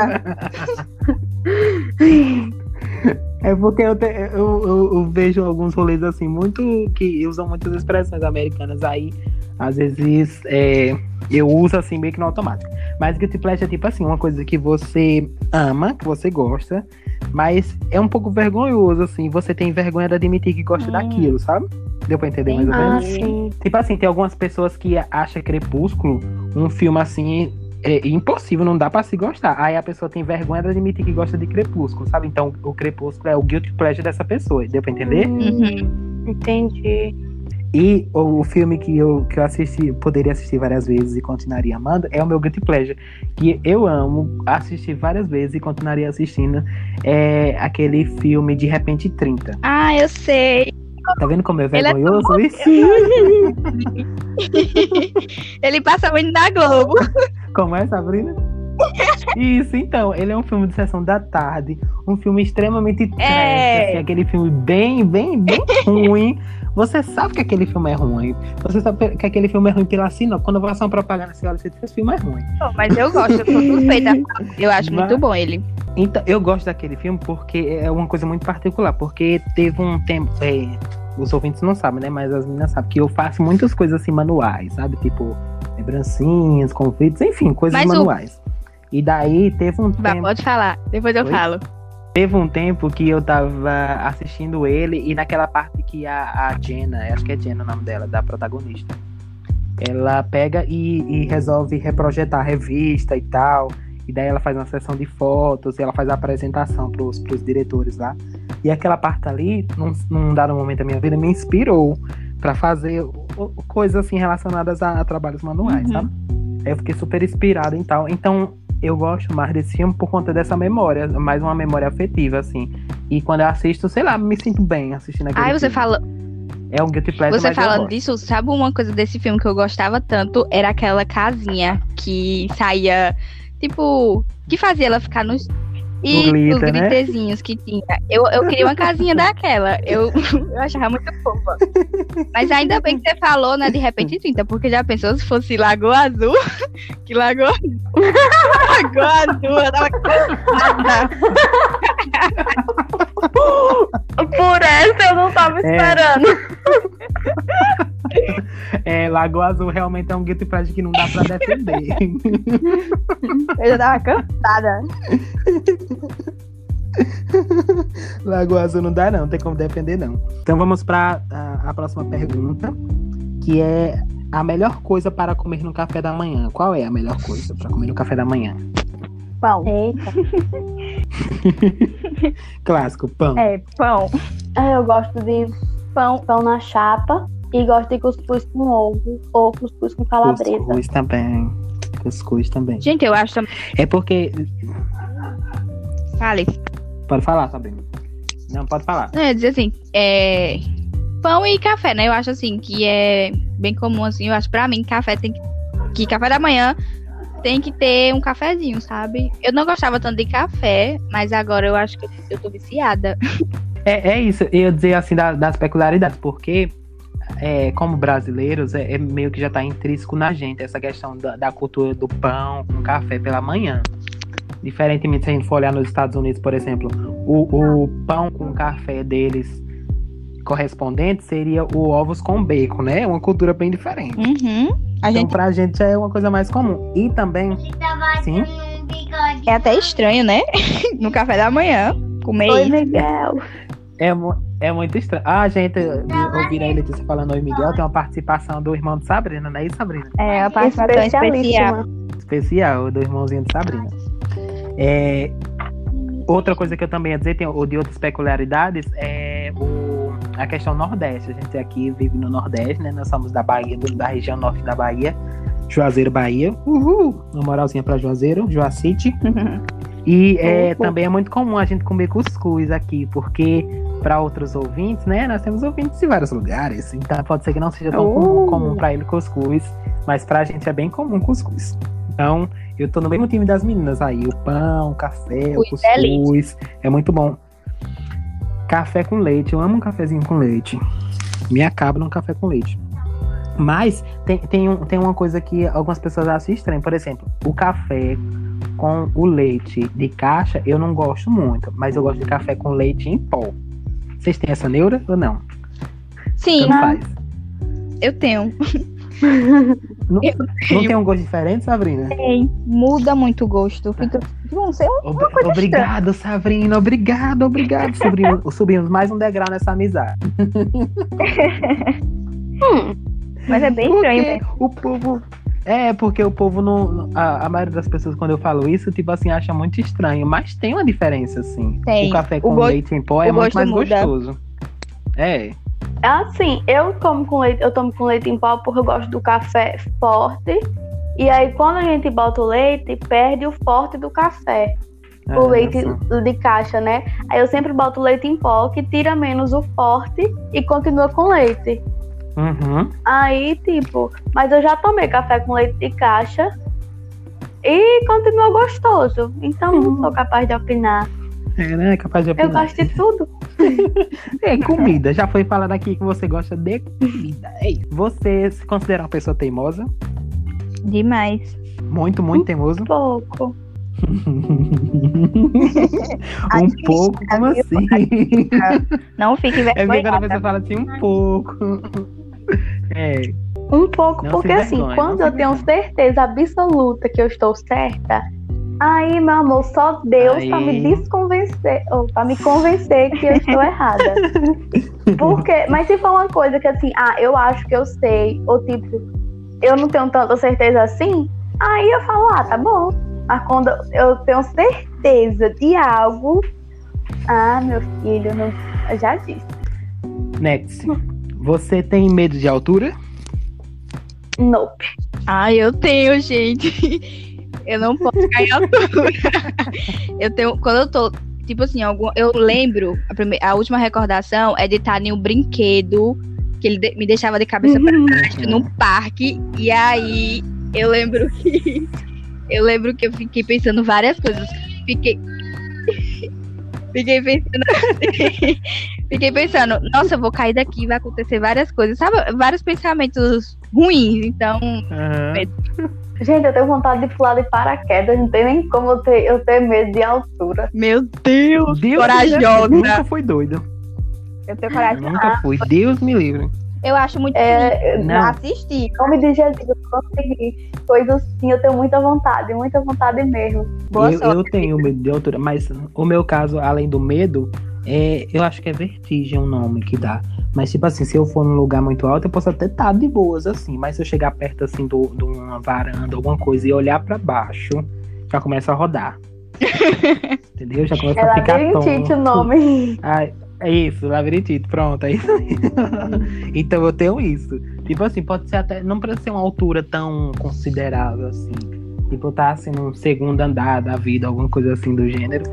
É porque eu, te- eu, eu- eu vejo alguns rolês assim, muito. que usam muitas expressões americanas aí. Às vezes é, eu uso assim meio que no automático. Mas guilty pleasure é tipo assim, uma coisa que você ama, que você gosta, mas é um pouco vergonhoso, assim. Você tem vergonha de admitir que gosta Hum. daquilo, sabe? Deu pra entender mais ou Ah, menos? sim. Tipo assim, tem algumas pessoas que acham Crepúsculo um filme assim. É impossível, não dá pra se gostar. Aí a pessoa tem vergonha de admitir que gosta de Crepúsculo, sabe? Então o Crepúsculo é o guilty pleasure dessa pessoa. Deu pra entender? Uhum. Entendi. E o, o filme que eu, que eu assisti, poderia assistir várias vezes e continuaria amando, é o meu guilty pleasure. Que eu amo assistir várias vezes e continuaria assistindo. É aquele filme De Repente 30. Ah, eu sei. Tá vendo como é Ele é vergonhoso isso? Ele passa muito na Globo. Como é, Sabrina? Isso, então, ele é um filme de sessão da tarde, um filme extremamente trash, É. assim, aquele filme bem, bem, bem ruim. Você sabe que aquele filme é ruim. Você sabe que aquele filme é ruim pela sinopse. Quando vai passar uma propaganda, você olha e esse filme é ruim. Pô, Mas eu gosto, eu sou suspeita. Eu acho Mas- muito bom ele. Então, eu gosto daquele filme porque é uma coisa muito particular. Porque teve um tempo. é, os ouvintes não sabem, né? Mas as meninas sabem que eu faço muitas coisas assim manuais, sabe? Tipo, lembrancinhas, convites, enfim, coisas Mas o- manuais. E daí teve um tempo. pode falar. Depois eu Oi? falo. Teve um tempo que eu tava assistindo ele e naquela parte que a, a Jenna, acho que é Jenna o nome dela, da protagonista, ela pega e, e resolve reprojetar a revista e tal. E daí ela faz uma sessão de fotos e ela faz a apresentação pros, pros diretores lá. E aquela parte ali, num, num dado momento da minha vida, me inspirou pra fazer coisas assim relacionadas a, a trabalhos manuais, Uhum. sabe? Eu fiquei super inspirado e tal. Então, eu gosto mais desse filme por conta dessa memória, mais uma memória afetiva, assim. E quando eu assisto, sei lá, me sinto bem assistindo aquele Aí você filme. fala, É um guilty pleasure, você gosto. disso, sabe uma coisa desse filme que eu gostava tanto? Era aquela casinha que saía, tipo, que fazia ela ficar nos. E os glitter, né? que tinha. Eu, eu queria uma casinha daquela. Eu, eu achava muito fofa. Mas ainda bem que você falou, né, de repente 30, porque já pensou se fosse Lagoa Azul? Que Lagoa Lagoa Azul, eu tava cansada. Por essa eu não tava É. esperando. É, Lagoa Azul realmente é um guilty pleasure que não dá pra defender. Eu já tava cansada. Lagoa Azul não dá não, não tem como defender não. Então vamos pra a, a próxima pergunta, que é a melhor coisa para comer no café da manhã. Qual é a melhor coisa para comer no café da manhã? Pão. Eita. Clássico, pão. É, pão. Ah, Eu gosto de pão, pão na chapa e gosto de cuscuz com ovo ou cuscuz com calabresa. Cuscuz também. Cuscuz também. Gente, eu acho também. É porque. Fale. Pode falar, Sabrina. Não, pode falar. Não, eu ia dizer assim, é. Pão e café, né? Eu acho assim que é bem comum, assim. Eu acho pra mim, café tem que. Que café da manhã tem que ter um cafezinho, sabe? Eu não gostava tanto de café, mas agora eu acho que eu tô viciada. É, é isso, eu ia dizer assim da- das peculiaridades, porque é, como brasileiros, é, é meio que já tá intrínseco na gente essa questão da, da cultura do pão com café pela manhã. Diferentemente, se a gente for olhar nos Estados Unidos, por exemplo, o, o pão com café deles correspondente seria o ovos com bacon, né? Uma cultura bem diferente. Uhum. A Então, gente pra gente já é uma coisa mais comum. E também, sim, é até estranho, né? no café da manhã. Comer Oi. Miguel. É, é muito estranho. Ah, gente, ouvir a Letícia falando Oi Miguel, tem uma participação do irmão de Sabrina, não é isso, Sabrina? É a participação especial. Especialíssima. Especial, do irmãozinho de Sabrina. É, outra coisa que eu também ia dizer, tem, ou de outras peculiaridades, é o- a questão Nordeste. A gente aqui vive no Nordeste, né? Nós somos da Bahia, da região norte da Bahia, Juazeiro, Bahia. Uhul! Uma moralzinha pra Juazeiro, Juacite. E é, também é muito comum a gente comer cuscuz aqui, porque para outros ouvintes, né, nós temos ouvintes de vários lugares, então pode ser que não seja tão comum, Uh. comum para ele cuscuz, mas pra gente é bem comum cuscuz. Então, eu tô no mesmo time das meninas aí, o pão, o café, o Cuscuz é é muito bom. Café com leite, eu amo um cafezinho com leite. Me acabo num café com leite. Mas tem, tem, um- tem uma coisa que algumas pessoas acham estranho. Por exemplo, o café com o leite de caixa eu não gosto muito. Mas eu gosto de café com leite em pó. Vocês têm essa neura ou não? Sim, Tanto faz. eu tenho. Não, não tem um gosto diferente, Sabrina? Tem. Muda muito o gosto. Fica. Não sei, Ob- obrigado, Sabrina. Obrigado, obrigado. Subimos, subimos mais um degrau nessa amizade. mas é bem estranho. Porque o povo. É, porque o povo não. A, a maioria das pessoas, quando eu falo isso, tipo assim, acha muito estranho. Mas tem uma diferença, assim. Tem. O café O com gosto- leite em pó é o muito mais muda. gostoso. É. Assim, eu como com leite, eu tomo com leite em pó porque eu gosto do café forte. E aí, quando a gente bota o leite, perde o forte do café. O Ah, leite de caixa, né? Aí eu sempre boto o leite em pó, que tira menos o forte e continua com leite. Uhum. Aí, tipo, mas eu já tomei café com leite de caixa e continua gostoso. Então, não sou capaz de opinar. É, né? Capaz de Eu opinar. gosto de tudo. É, comida. Já foi falado aqui que você gosta de comida. Isso. Você se considera uma pessoa teimosa? Demais. Muito, muito teimoso? Um pouco. um pouco? Como assim? Não fique É porque quando a vergonhada. pessoa fala assim, um pouco. É. Um pouco, Não porque se assim, quando eu se tenho certeza absoluta que eu estou certa, aí, meu amor, só Deus pra me Aí. desconvencer, ou pra me convencer que eu estou errada. Porque, mas se for uma coisa que assim, ah, eu acho que eu sei, ou tipo, eu não tenho tanta certeza assim, aí eu falo, ah, tá bom. Mas quando eu tenho certeza de algo, Ah, meu filho, não... eu já disse. Next. Você tem medo de altura? Nope. Ah, eu tenho, gente. Eu não posso em altura. eu tenho. Quando eu tô. Tipo assim, algum, eu lembro, a, prime- a última recordação é de estar em um brinquedo que ele de- me deixava de cabeça pra baixo num parque. E aí eu lembro que. Eu lembro que eu fiquei pensando várias coisas. Fiquei. Fiquei pensando assim. Fiquei pensando, nossa, eu vou cair daqui, vai acontecer várias coisas. Sabe, vários pensamentos ruins. Então, Aham. Gente, eu tenho vontade de pular de paraquedas, não tem nem como eu ter, eu ter medo de altura. meu Deus, Deus corajosa. Nunca fui doido. Eu tenho coragem. Nunca fui. Deus me livre. Eu acho muito É, bonito Não. assistir. Em nome de Jesus, eu consegui. Coisas assim, eu tenho muita vontade, muita vontade mesmo. Boa eu, sorte. eu tenho medo de altura, mas o meu caso, além do medo, é, eu acho que é vertigem o nome que dá. Mas, tipo assim, se eu for num lugar muito alto, eu posso até estar de boas, assim. Mas se eu chegar perto, assim, do- de uma varanda, alguma coisa, e olhar pra baixo, já começa a rodar. Entendeu? Já começa É a ficar labirintite o tonto. nome. Ah, é isso, labirintite, pronto, é isso aí. então eu tenho isso. Tipo assim, pode ser até. Não precisa ser uma altura tão considerável assim. Tipo, tá assim num segundo andar da vida, alguma coisa assim do gênero.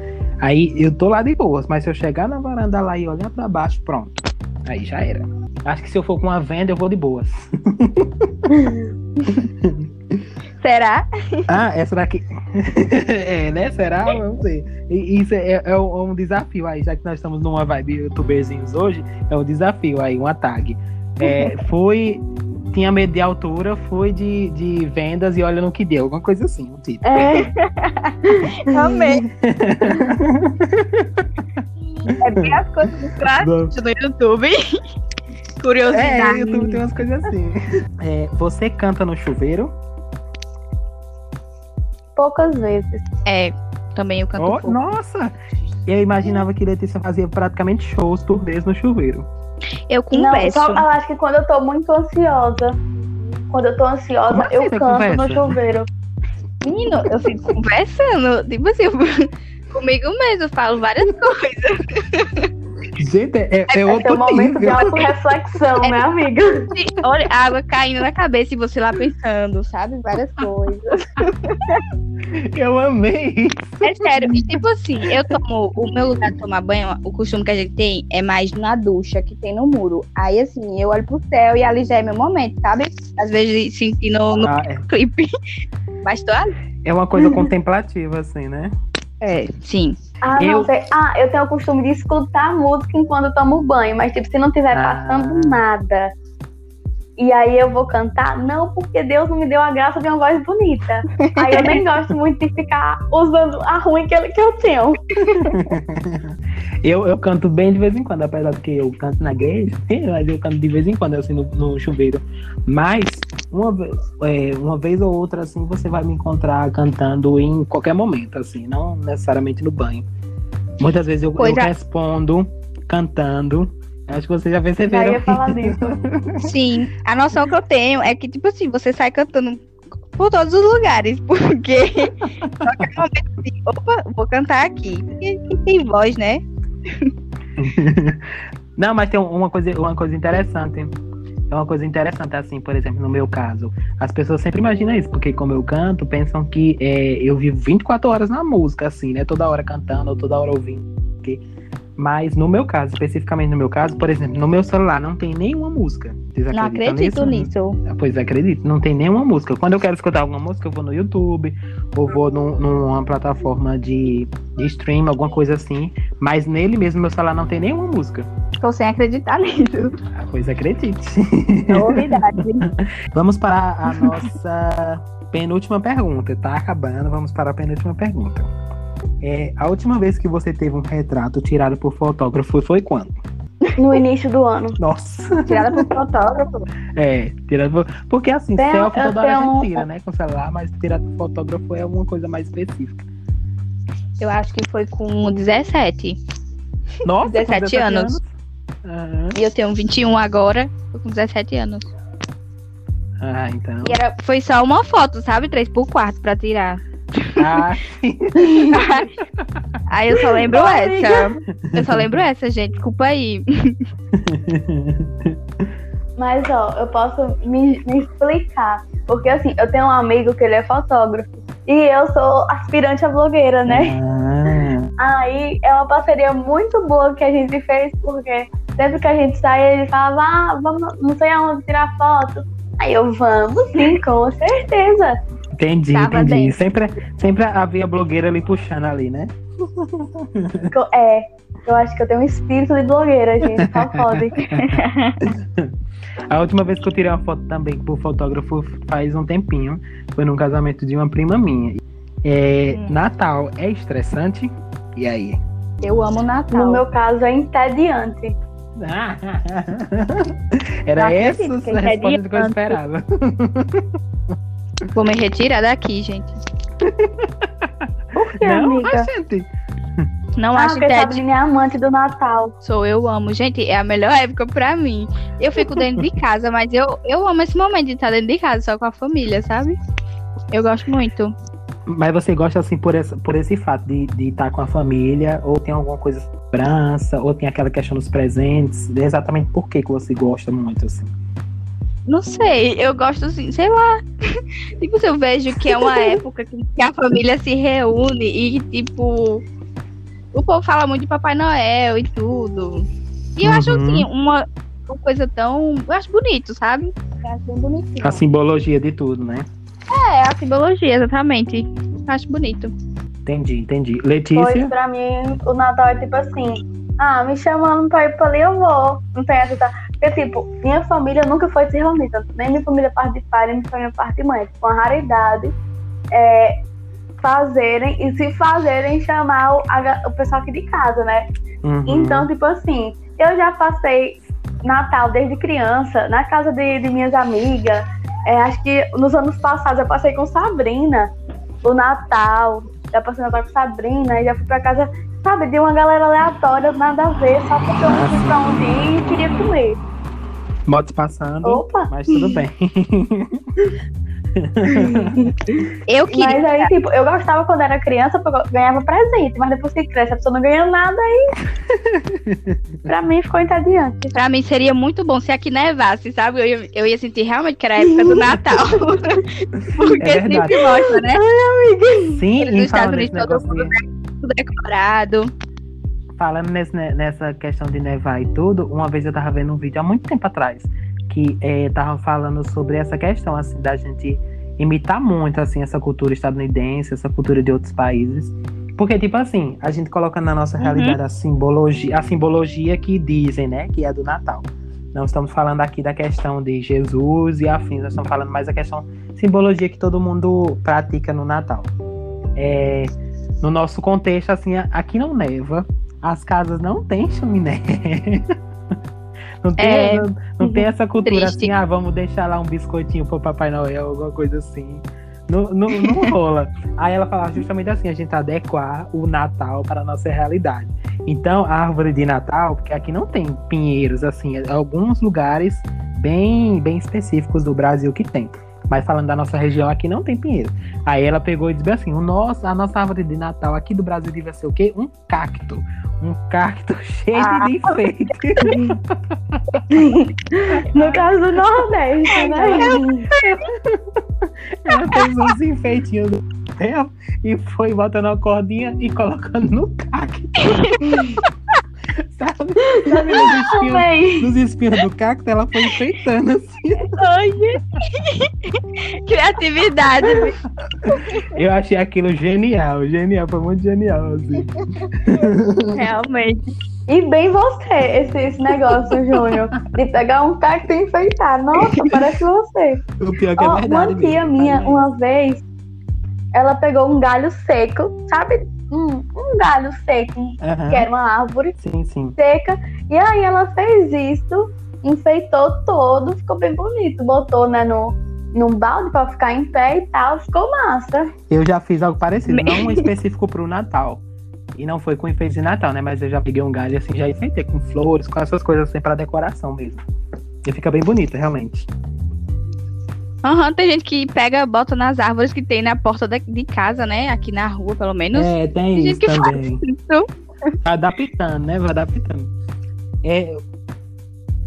Aí eu tô lá de boas, mas se eu chegar na varanda lá e olhar pra baixo, pronto. Aí já era. Acho que se eu for com uma venda, eu vou de boas. Será? Ah, essa daqui. é, né? Será? Vamos ver. E isso é, é um, um desafio aí, já que nós estamos numa vibe youtuberzinhos hoje, é um desafio aí, uma tag. É, foi. Tinha medo de altura, foi de, de vendas e olha no que deu, alguma coisa assim, um título. É, Amei. é bem as coisas do craft no YouTube. É, Curiosidade. YouTube tem umas coisas assim. É, você canta no chuveiro? poucas vezes. É, também eu canto Oh, pouco. nossa! Eu imaginava que Letícia fazia praticamente shows por vez no chuveiro. Eu Não, converso. só, eu acho que quando eu tô muito ansiosa. Quando eu tô ansiosa, Como assim eu você canto conversa? no chuveiro. Menino, eu fico conversando. Tipo assim, comigo mesmo, falo várias coisas. Gente, é, é, É outro seu momento de auto-reflexão, né, amiga? Olha, água caindo na cabeça e você lá pensando, sabe? Várias coisas. Eu amei. É sério. E tipo assim, eu tomo. O meu lugar de tomar banho, o costume que a gente tem é mais na ducha que tem no muro. Aí assim, eu olho pro céu e ali já é meu momento, sabe? Às vezes sentindo no Ah, é. clipe. Mas tô ali. É uma coisa contemplativa, assim, né? É, sim. Ah, Eu- não sei. Ah, eu tenho o costume de escutar música enquanto eu tomo banho, mas tipo, se não tiver Ah. passando nada. E aí eu vou cantar, não, porque Deus não me deu a graça de uma voz bonita. Aí eu nem gosto muito de ficar usando a ruim que, ele- que eu tenho. Eu, eu canto bem de vez em quando, apesar de que eu canto na igreja, mas eu canto de vez em quando, assim, no, no chuveiro. Mas, uma, ve- é, uma vez ou outra, assim, você vai me encontrar cantando em qualquer momento, assim, não necessariamente no banho. Muitas vezes eu, eu é. respondo cantando. Acho que vocês já Já perceberam. ia falar disso. Sim. A noção que eu tenho é que, tipo assim, você sai cantando por todos os lugares. Porque assim, opa, vou cantar aqui. Porque tem voz, né? Não, mas tem uma coisa, uma coisa interessante. É uma coisa interessante, assim, por exemplo, no meu caso. As pessoas sempre imaginam isso, porque como eu canto, pensam que é, eu vivo 24 horas na música, assim, né? Toda hora cantando, ou toda hora ouvindo. ok? Mas no meu caso, especificamente no meu caso, por exemplo, no meu celular não tem nenhuma música. Vocês Não acredito nisso? nisso. Pois acredito, não tem nenhuma música. Quando eu quero escutar alguma música, eu vou no YouTube, ou vou num- numa plataforma de, de stream, alguma coisa assim. Mas nele mesmo, meu celular não tem nenhuma música. Tô sem acreditar nisso. Ah, Pois acredite. Novidade. Vamos para a nossa penúltima pergunta. Tá acabando, vamos para a penúltima pergunta. É, a última vez que você teve um retrato tirado por fotógrafo foi quando? No início do ano. Nossa. Tirada por fotógrafo. É, tirado por... Porque assim, Tem- selfie toda hora a gente um- tira, né? Com celular, mas tirado por fotógrafo é uma coisa mais específica. Eu acho que foi com 17. Nossa, com 17 anos. Aham. E eu tenho 21 agora. Tô com 17 anos. Ah, então. E era, foi só uma foto, sabe? 3 por quarto pra tirar. Ah, Aí eu só lembro essa. Eu só lembro essa, gente. Desculpa aí. Mas, ó, eu posso me, me explicar. Porque, assim, eu tenho um amigo que ele é fotógrafo. E eu sou aspirante a blogueira, né? ah, Aí é uma parceria muito boa que a gente fez, porque sempre que a gente sai, ele falava, ah, vamos não sei aonde tirar foto. Aí eu, vamos sim, com certeza. Entendi, Tava entendi. dentro. Sempre, sempre havia blogueira ali puxando ali, né? É, eu acho que eu tenho um espírito de blogueira, gente. Só pode. A última vez que eu tirei uma foto também por fotógrafo faz um tempinho. Foi num casamento de uma prima minha. É, Hum. Natal é estressante? E aí? Eu amo Natal. No meu caso, é entediante. Era essa que a é resposta que eu esperava. Vou me retirar daqui, gente. Por que, Não, amiga? mas, gente. Não Ah, acho que é amante do Natal. Sou eu amo. Gente, é a melhor época pra mim. Eu fico dentro de casa, mas eu, eu amo esse momento de estar dentro de casa, só com a família, sabe? Eu gosto muito. Mas você gosta assim por esse, por esse fato de de estar com a família, ou tem alguma coisa de lembrança, ou tem aquela questão dos presentes? Exatamente por que, que você gosta muito, assim? Não sei, eu gosto assim, sei lá. tipo, se eu vejo que é uma época que a família se reúne e, tipo, o povo fala muito de Papai Noel e tudo. E eu acho Uhum. assim, uma, uma coisa tão. Eu acho bonito, sabe? Eu acho bem bonitinho. A simbologia de tudo, né? É, a simbologia, exatamente. Eu acho bonito. Entendi, entendi. Pois Letícia? pra mim, o Natal é tipo assim. Ah, me chamando pra ir pra ali, eu vou. Não tem essa. Porque, tipo, minha família nunca foi se reunir. Tanto nem minha família parte de pai, nem minha família parte de mãe. Com a raridade é, fazerem e se fazerem chamar o, a o pessoal aqui de casa, né? Uhum. Então, tipo assim, eu já passei Natal desde criança na casa de, de minhas amigas. É, acho que nos anos passados eu passei com Sabrina o Natal. Já passei Natal com Sabrina e já fui pra casa, sabe, de uma galera aleatória, nada a ver, só porque eu não fui pra onde ir e queria comer. Motos passando, Opa! mas tudo bem. Eu queria. Mas aí, tipo, eu gostava quando era criança porque eu ganhava presente, mas depois que cresce a pessoa não ganha nada aí. pra mim ficou entediante. Pra mim seria muito bom se aqui nevasse, sabe? Eu ia, eu ia sentir realmente que era a época do Natal. Porque É verdade. sempre mostra, né? Sim, Nos Estados Unidos todo mundo Tudo decorado. falando nesse- ne- nessa questão de nevar e tudo, uma vez eu tava vendo um vídeo há muito tempo atrás que eh, tava falando sobre essa questão assim da gente imitar muito assim essa cultura estadunidense, essa cultura de outros países. Porque tipo assim, a gente coloca na nossa Uhum. realidade a simbologia, a simbologia que dizem, né, que é do Natal. Não estamos falando aqui da questão de Jesus e afins, nós estamos falando mais da questão simbologia que todo mundo pratica no Natal. É, no nosso contexto, assim, aqui não neva, as casas não têm chaminé. Não tem, É, não, não tem essa cultura triste. assim, ah, vamos deixar lá um biscoitinho pro Papai Noel, alguma coisa assim. Não, não, não rola. Aí ela fala justamente assim, a gente adequar o Natal para a nossa realidade. Então, a árvore de Natal, porque aqui não tem pinheiros, assim, alguns lugares bem, bem específicos do Brasil que tem. Mas falando da nossa região, aqui não tem pinheiro. Aí ela pegou e disse assim: o nosso, a nossa árvore de Natal aqui do Brasil devia ser o quê? Um cacto. Um cacto cheio Ah. de enfeite. No caso do Nordeste, né? Ela fez uns enfeitinhos papel e foi botando a cordinha e colocando no cacto. sabe? Sabe nos espinhos, espinhos do cacto, ela foi enfeitando assim. Ai, Criatividade. Eu achei aquilo genial, genial, foi muito genial, assim. Realmente. E bem você, esse, esse negócio, Júnior, de pegar um cacto e enfeitar. Nossa, parece você. O pior que é verdade. uma tia mesmo. minha, uma vez, ela pegou um galho seco, sabe? Um, um galho seco, aham, que era uma árvore Sim, sim. seca. E aí ela fez isso, enfeitou todo, ficou bem bonito. Botou, né, no, num balde pra ficar em pé e tal, ficou massa. Eu já fiz algo parecido, não um específico pro Natal. E não foi com enfeite de Natal, né? Mas eu já peguei um galho assim, já enfeitei com flores, com essas coisas assim pra decoração mesmo. E fica bem bonito, realmente. Aham, tem gente que pega, bota nas árvores que tem na porta da- de casa, né? Aqui na rua, pelo menos. É, tem tem gente isso que faz também. isso. Tá adaptando, né? Vai adaptando. É,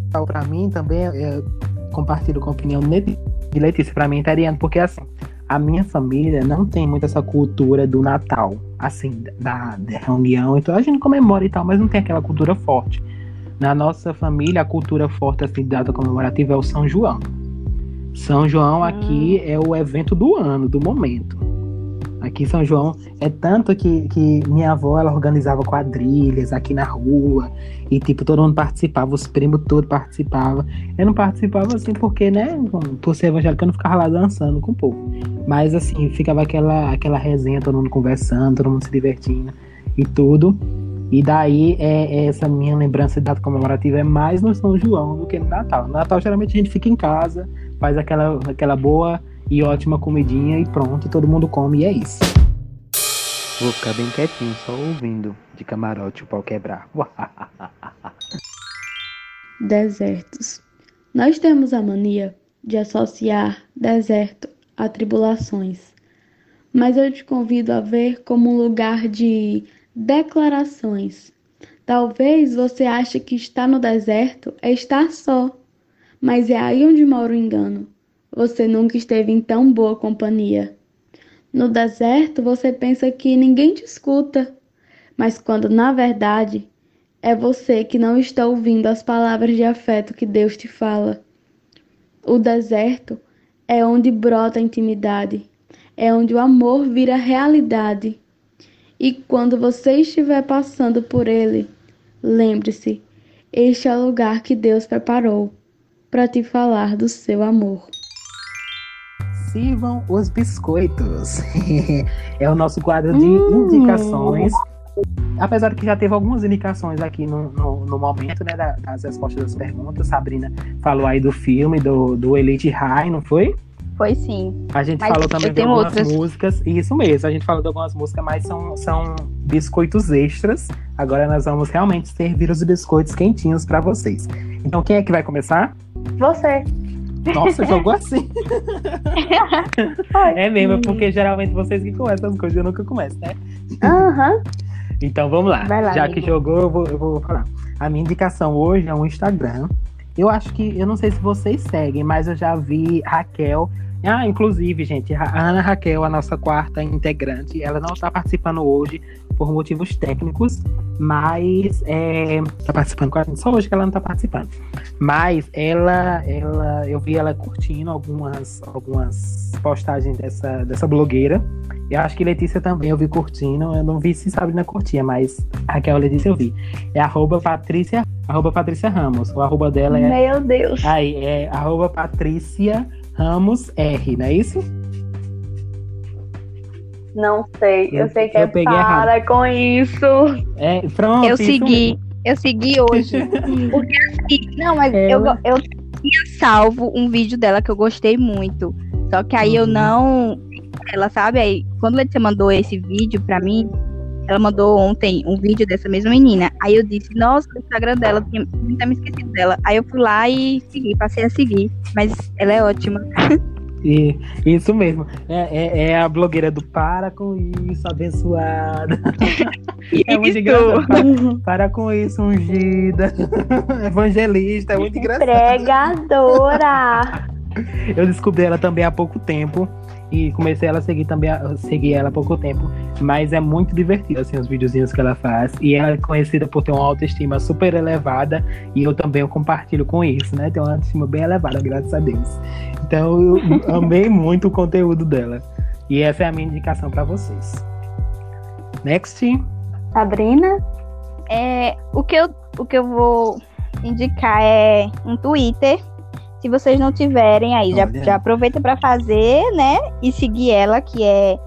então, pra mim também, eu compartilho com a opinião de Letícia, pra mim, italiano, porque assim, a minha família não tem muito essa cultura do Natal, assim, da, da reunião, então a gente comemora e tal, mas não tem aquela cultura forte. Na nossa família, a cultura forte, assim, data comemorativa é o São João. São João aqui é o evento do ano, do momento. Aqui em São João é tanto que, que minha avó ela organizava quadrilhas aqui na rua e tipo todo mundo participava, os primos todos participavam. Eu não participava assim porque, né, por ser evangélico eu não ficava lá dançando com o povo. Mas assim, ficava aquela aquela resenha, todo mundo conversando, todo mundo se divertindo e tudo. E daí é, é essa minha lembrança de data comemorativa é mais no São João do que no Natal. No Natal geralmente a gente fica em casa, faz aquela aquela boa e ótima comidinha e pronto, todo mundo come e é isso. Vou ficar bem quietinho, só ouvindo de camarote o pau quebrar. Desertos. Nós temos a mania de associar deserto a tribulações, mas eu te convido a ver como um lugar de declarações. Talvez você ache que estar no deserto é estar só, mas é aí onde mora o engano. Você nunca esteve em tão boa companhia. No deserto, você pensa que ninguém te escuta, mas quando na verdade é você que não está ouvindo as palavras de afeto que Deus te fala. O deserto é onde brota a intimidade, é onde o amor vira realidade. E quando você estiver passando por ele, lembre-se: este é o lugar que Deus preparou para te falar do seu amor. Sirvam os biscoitos. é o nosso quadro de indicações. Apesar que já teve algumas indicações aqui no, no, no momento, né, da- das respostas das perguntas. Sabrina falou aí do filme, do, do Elite High, não foi? Foi sim. A gente Mas falou também de algumas outras. músicas. Isso mesmo, a gente falou de algumas músicas, mas são, são biscoitos extras. Agora nós vamos realmente servir os biscoitos quentinhos pra vocês. Então quem é que vai começar? Você. Nossa, jogou assim. é mesmo, porque geralmente vocês que começam as coisas, eu nunca começo, né? Aham. Então vamos lá. Lá, Já amigo. que jogou, eu vou, eu vou falar. A minha indicação hoje é um Instagram. Eu acho que, eu não sei se vocês seguem, mas eu já vi Raquel. Ah, inclusive, gente, a Ana Raquel, a nossa quarta integrante, ela não está participando hoje por motivos técnicos, mas é, tá participando com a gente. Só hoje que ela não tá participando. Mas ela, ela, eu vi ela curtindo algumas, algumas postagens dessa, dessa blogueira. Eu acho que Letícia também eu vi curtindo. Eu não vi se Sabrina curtia, mas Raquel Letícia eu vi. É arroba Patrícia, arroba Patrícia Ramos. O arroba dela é. Meu Deus. Aí, é arroba Patrícia Ramos R, não é isso? Não sei. Eu, Eu- sei que eu é peguei para com isso. É, pronto. eu segui. Eu segui hoje. Porque assim, não, mas eu, Ela- go- eu tinha salvo um vídeo dela que eu gostei muito. Só que aí eu Uhum. não. Ela sabe, aí, quando Letícia mandou esse vídeo pra mim, ela mandou ontem um vídeo dessa mesma menina. Aí eu disse, nossa, o Instagram dela, tinha, tinha me esquecido dela. Aí eu fui lá e segui, passei a seguir. Mas ela é ótima. E, isso mesmo. É, é, é a blogueira do Para com isso, abençoada. É muito engraçado. Para, para com isso, ungida. Evangelista, é muito engraçado. Pregadora. Eu descobri ela também há pouco tempo. E comecei ela a seguir também a seguir ela há pouco tempo. Mas é muito divertido, assim, os videozinhos que ela faz. E ela é conhecida por ter uma autoestima super elevada. E eu também eu compartilho com isso, né? Tem uma autoestima bem elevada, graças a Deus. Então eu amei muito o conteúdo dela. E essa é a minha indicação pra vocês. Next. Sabrina? É, o, que eu, o que eu vou indicar é um Twitter. Se vocês não tiverem aí, já, já aproveita para fazer, né? E seguir ela, que é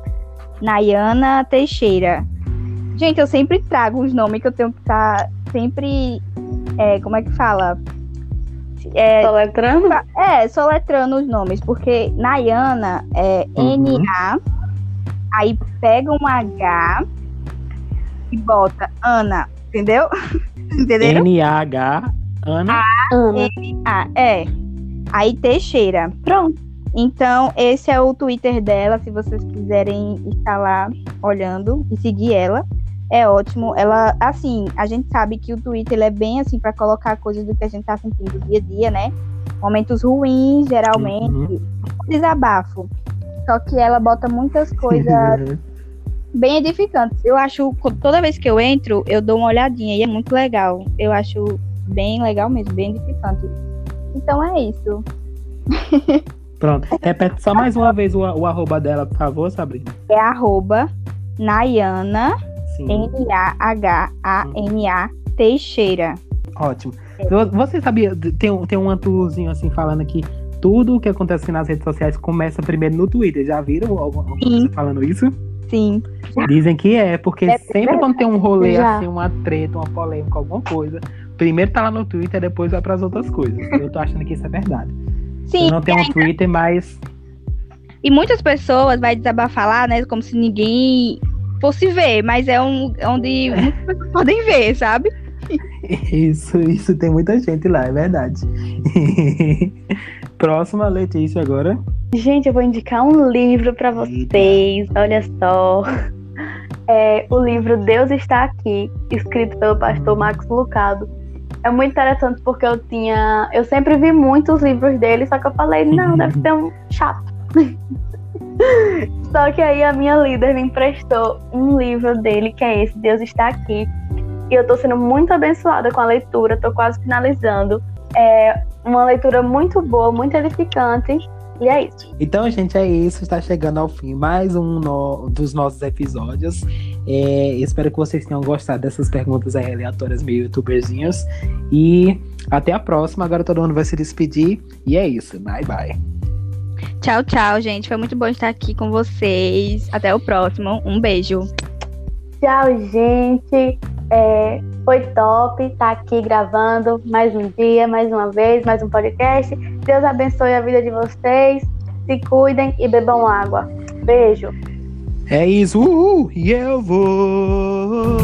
Nayana Teixeira. Gente, eu sempre trago os nomes que eu tenho que estar sempre. é, como é que fala? É, Soletrando? é, soletrando os nomes, porque Nayana é Uhum. N-A, aí pega um H e bota Ana, entendeu? Entenderam? N-A-H. Ana. Ana. É. Aí Teixeira. Pronto. Então, esse é o Twitter dela, se vocês quiserem estar lá olhando e seguir ela. É ótimo. Ela, assim, a gente sabe que o Twitter é bem assim para colocar coisas do que a gente tá sentindo dia a dia, né? Momentos ruins, geralmente, Uhum. desabafo. Só que ela bota muitas coisas bem edificantes. Eu acho, toda vez que eu entro, eu dou uma olhadinha e é muito legal. Eu acho bem legal mesmo, bem edificante. Então é isso. Pronto. Repete só mais uma vez o, o arroba dela, por favor, Sabrina. É arroba Nayana. N-A-H-A-N-A Teixeira. Ótimo. Vo- Você sabia, tem, um- tem um antuzinho assim falando que tudo o que acontece nas redes sociais começa primeiro no Twitter. Já viram algum, alguma coisa falando isso? Sim. Dizem que é, porque É sempre quando tem um rolê Já. assim, uma treta, uma polêmica, alguma coisa, primeiro tá lá no Twitter, depois vai pras outras coisas. Eu tô achando que isso é verdade. Sim, Eu não tenho um Twitter, mas E muitas pessoas vai desabafar lá, né? Como se ninguém fosse ver, mas é um onde muitas pessoas podem ver, sabe? isso, isso tem muita gente lá, é verdade. Próxima, Letícia, agora. Gente, eu vou indicar um livro pra vocês. Olha só. É o livro Deus está aqui, escrito pelo pastor Max Lucado. É muito interessante porque eu tinha, eu sempre vi muitos livros dele, só que eu falei, não, deve ser um chato. só que aí a minha líder me emprestou um livro dele, que é esse, Deus está aqui. E eu tô sendo muito abençoada com a leitura, tô quase finalizando. É uma leitura muito boa, muito edificante. E é isso. Então, gente, é isso. Está chegando ao fim mais um no- dos nossos episódios. É, espero que vocês tenham gostado dessas perguntas aleatórias, meio youtuberzinhos. E até a próxima. Agora todo mundo vai se despedir. E é isso. Bye, bye. Tchau, tchau, gente. Foi muito bom estar aqui com vocês. Até o próximo. Um beijo. Tchau, gente. É, foi top estar aqui gravando mais um dia, mais uma vez, mais um podcast. Deus abençoe a vida de vocês. Se cuidem e bebam água. Beijo. É isso. Uhul. E eu vou.